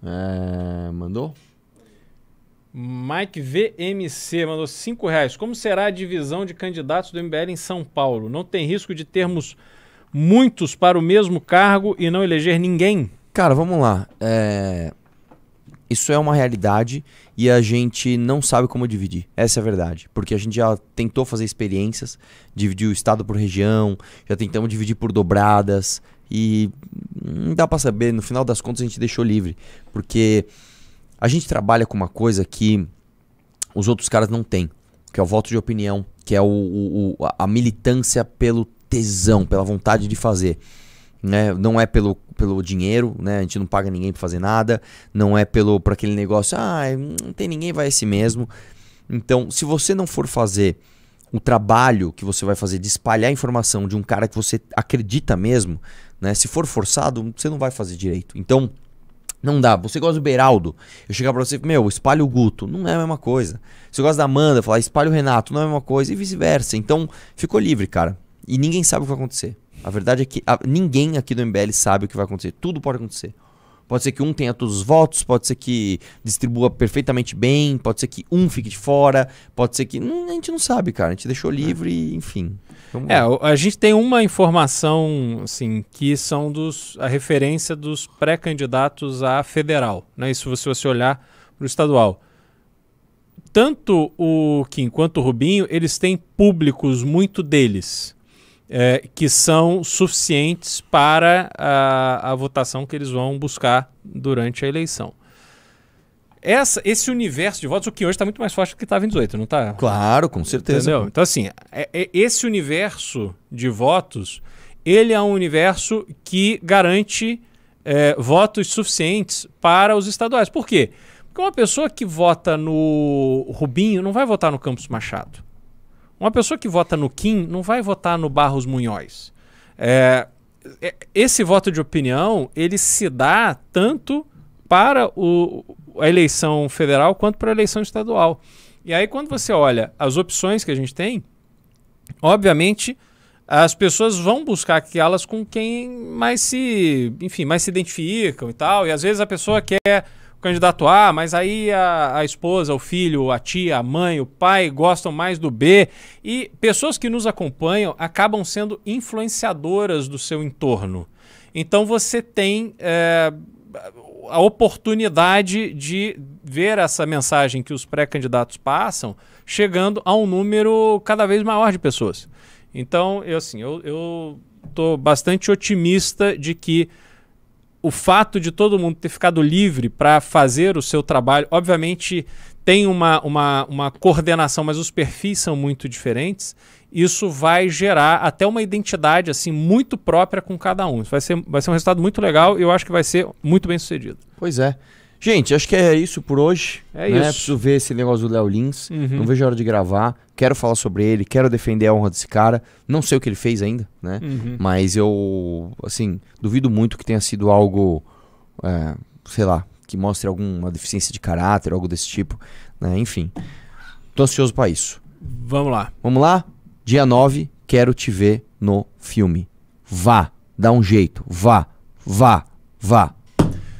É, mandou? Mike VMC mandou 5 reais. Como será a divisão de candidatos do MBL em São Paulo? Não tem risco de termos muitos para o mesmo cargo e não eleger ninguém? Cara, vamos lá. É... Isso é uma realidade e a gente não sabe como dividir. Essa é a verdade. Porque a gente já tentou fazer experiências, dividir o estado por região, já tentamos dividir por dobradas e não dá para saber. No final das contas, a gente deixou livre. Porque a gente trabalha com uma coisa que os outros caras não têm, que é o voto de opinião, que é o, o, a militância pelo tesão, pela vontade de fazer. Né? Não é pelo, pelo dinheiro, né? A gente não paga ninguém para fazer nada, não é pelo por aquele negócio, ah, não tem ninguém, vai esse mesmo. Então, se você não for fazer o trabalho que você vai fazer de espalhar informação de um cara que você acredita mesmo, né? Se for forçado, você não vai fazer direito. Então, não dá. Você gosta do Beraldo, eu chegar pra você, meu, espalha o Guto. Não é a mesma coisa. Você gosta da Amanda, falar espalha o Renato, não é a mesma coisa. E vice-versa. Então, ficou livre, cara. E ninguém sabe o que vai acontecer. A verdade é que a, ninguém aqui do MBL sabe o que vai acontecer. Tudo pode acontecer. Pode ser que um tenha todos os votos, pode ser que distribua perfeitamente bem, pode ser que um fique de fora, pode ser que. A gente não sabe, cara. A gente deixou livre, enfim. É, a gente tem uma informação, assim, que são dos. a referência dos pré-candidatos à federal. Né? Isso se você olhar para o estadual. Tanto o Kim quanto o Rubinho, eles têm públicos muito deles. é, que são suficientes para a, a votação que eles vão buscar durante a eleição. Essa, esse universo de votos, o que hoje está muito mais forte do que estava em 18, não está? Claro, com certeza. Entendeu? Então, assim, é, é, esse universo de votos, ele é um universo que garante é, votos suficientes para os estaduais. Por quê? Porque uma pessoa que vota no Rubinho não vai votar no Campos Machado. Uma pessoa que vota no Kim não vai votar no Barros Munhoz. É, é, esse voto de opinião ele se dá tanto para o, a eleição federal quanto para a eleição estadual. E aí quando você olha as opções que a gente tem, obviamente as pessoas vão buscar aquelas com quem mais se, enfim, mais se identificam e tal. E às vezes a pessoa quer o candidato A, mas aí a, a esposa, o filho, a tia, a mãe, o pai gostam mais do B. E pessoas que nos acompanham acabam sendo influenciadoras do seu entorno. Então você tem é, a oportunidade de ver essa mensagem que os pré-candidatos passam chegando a um número cada vez maior de pessoas. Então, eu assim, eu estou bastante otimista de que o fato de todo mundo ter ficado livre para fazer o seu trabalho, obviamente tem uma, uma, uma coordenação, mas os perfis são muito diferentes. Isso vai gerar até uma identidade assim muito própria com cada um. Isso vai ser, vai ser um resultado muito legal e eu acho que vai ser muito bem sucedido. Pois é. Gente, acho que é isso por hoje. É né? isso. Preciso ver esse negócio do Léo Lins. Uhum. Não vejo a hora de gravar. Quero falar sobre ele, quero defender a honra desse cara. Não sei o que ele fez ainda, né? Uhum. Mas eu, assim, duvido muito que tenha sido algo, é, sei lá, que mostre alguma deficiência de caráter, algo desse tipo. Né? Enfim, tô ansioso para isso. Vamos lá. Vamos lá? Dia 9, quero te ver no filme. Vá, dá um jeito. Vá, vá, vá.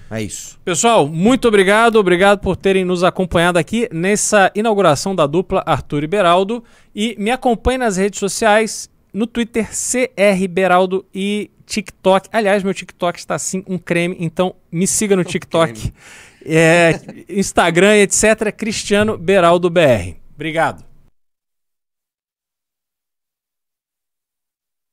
É isso. Pessoal, muito obrigado. Obrigado por terem nos acompanhado aqui nessa inauguração da dupla Arthur e Beraldo. E me acompanhe nas redes sociais, no Twitter CR Beraldo e TikTok. Aliás, meu TikTok está assim um creme, então me siga no TikTok. É, Instagram, etc. Cristiano Beraldo BR. Obrigado.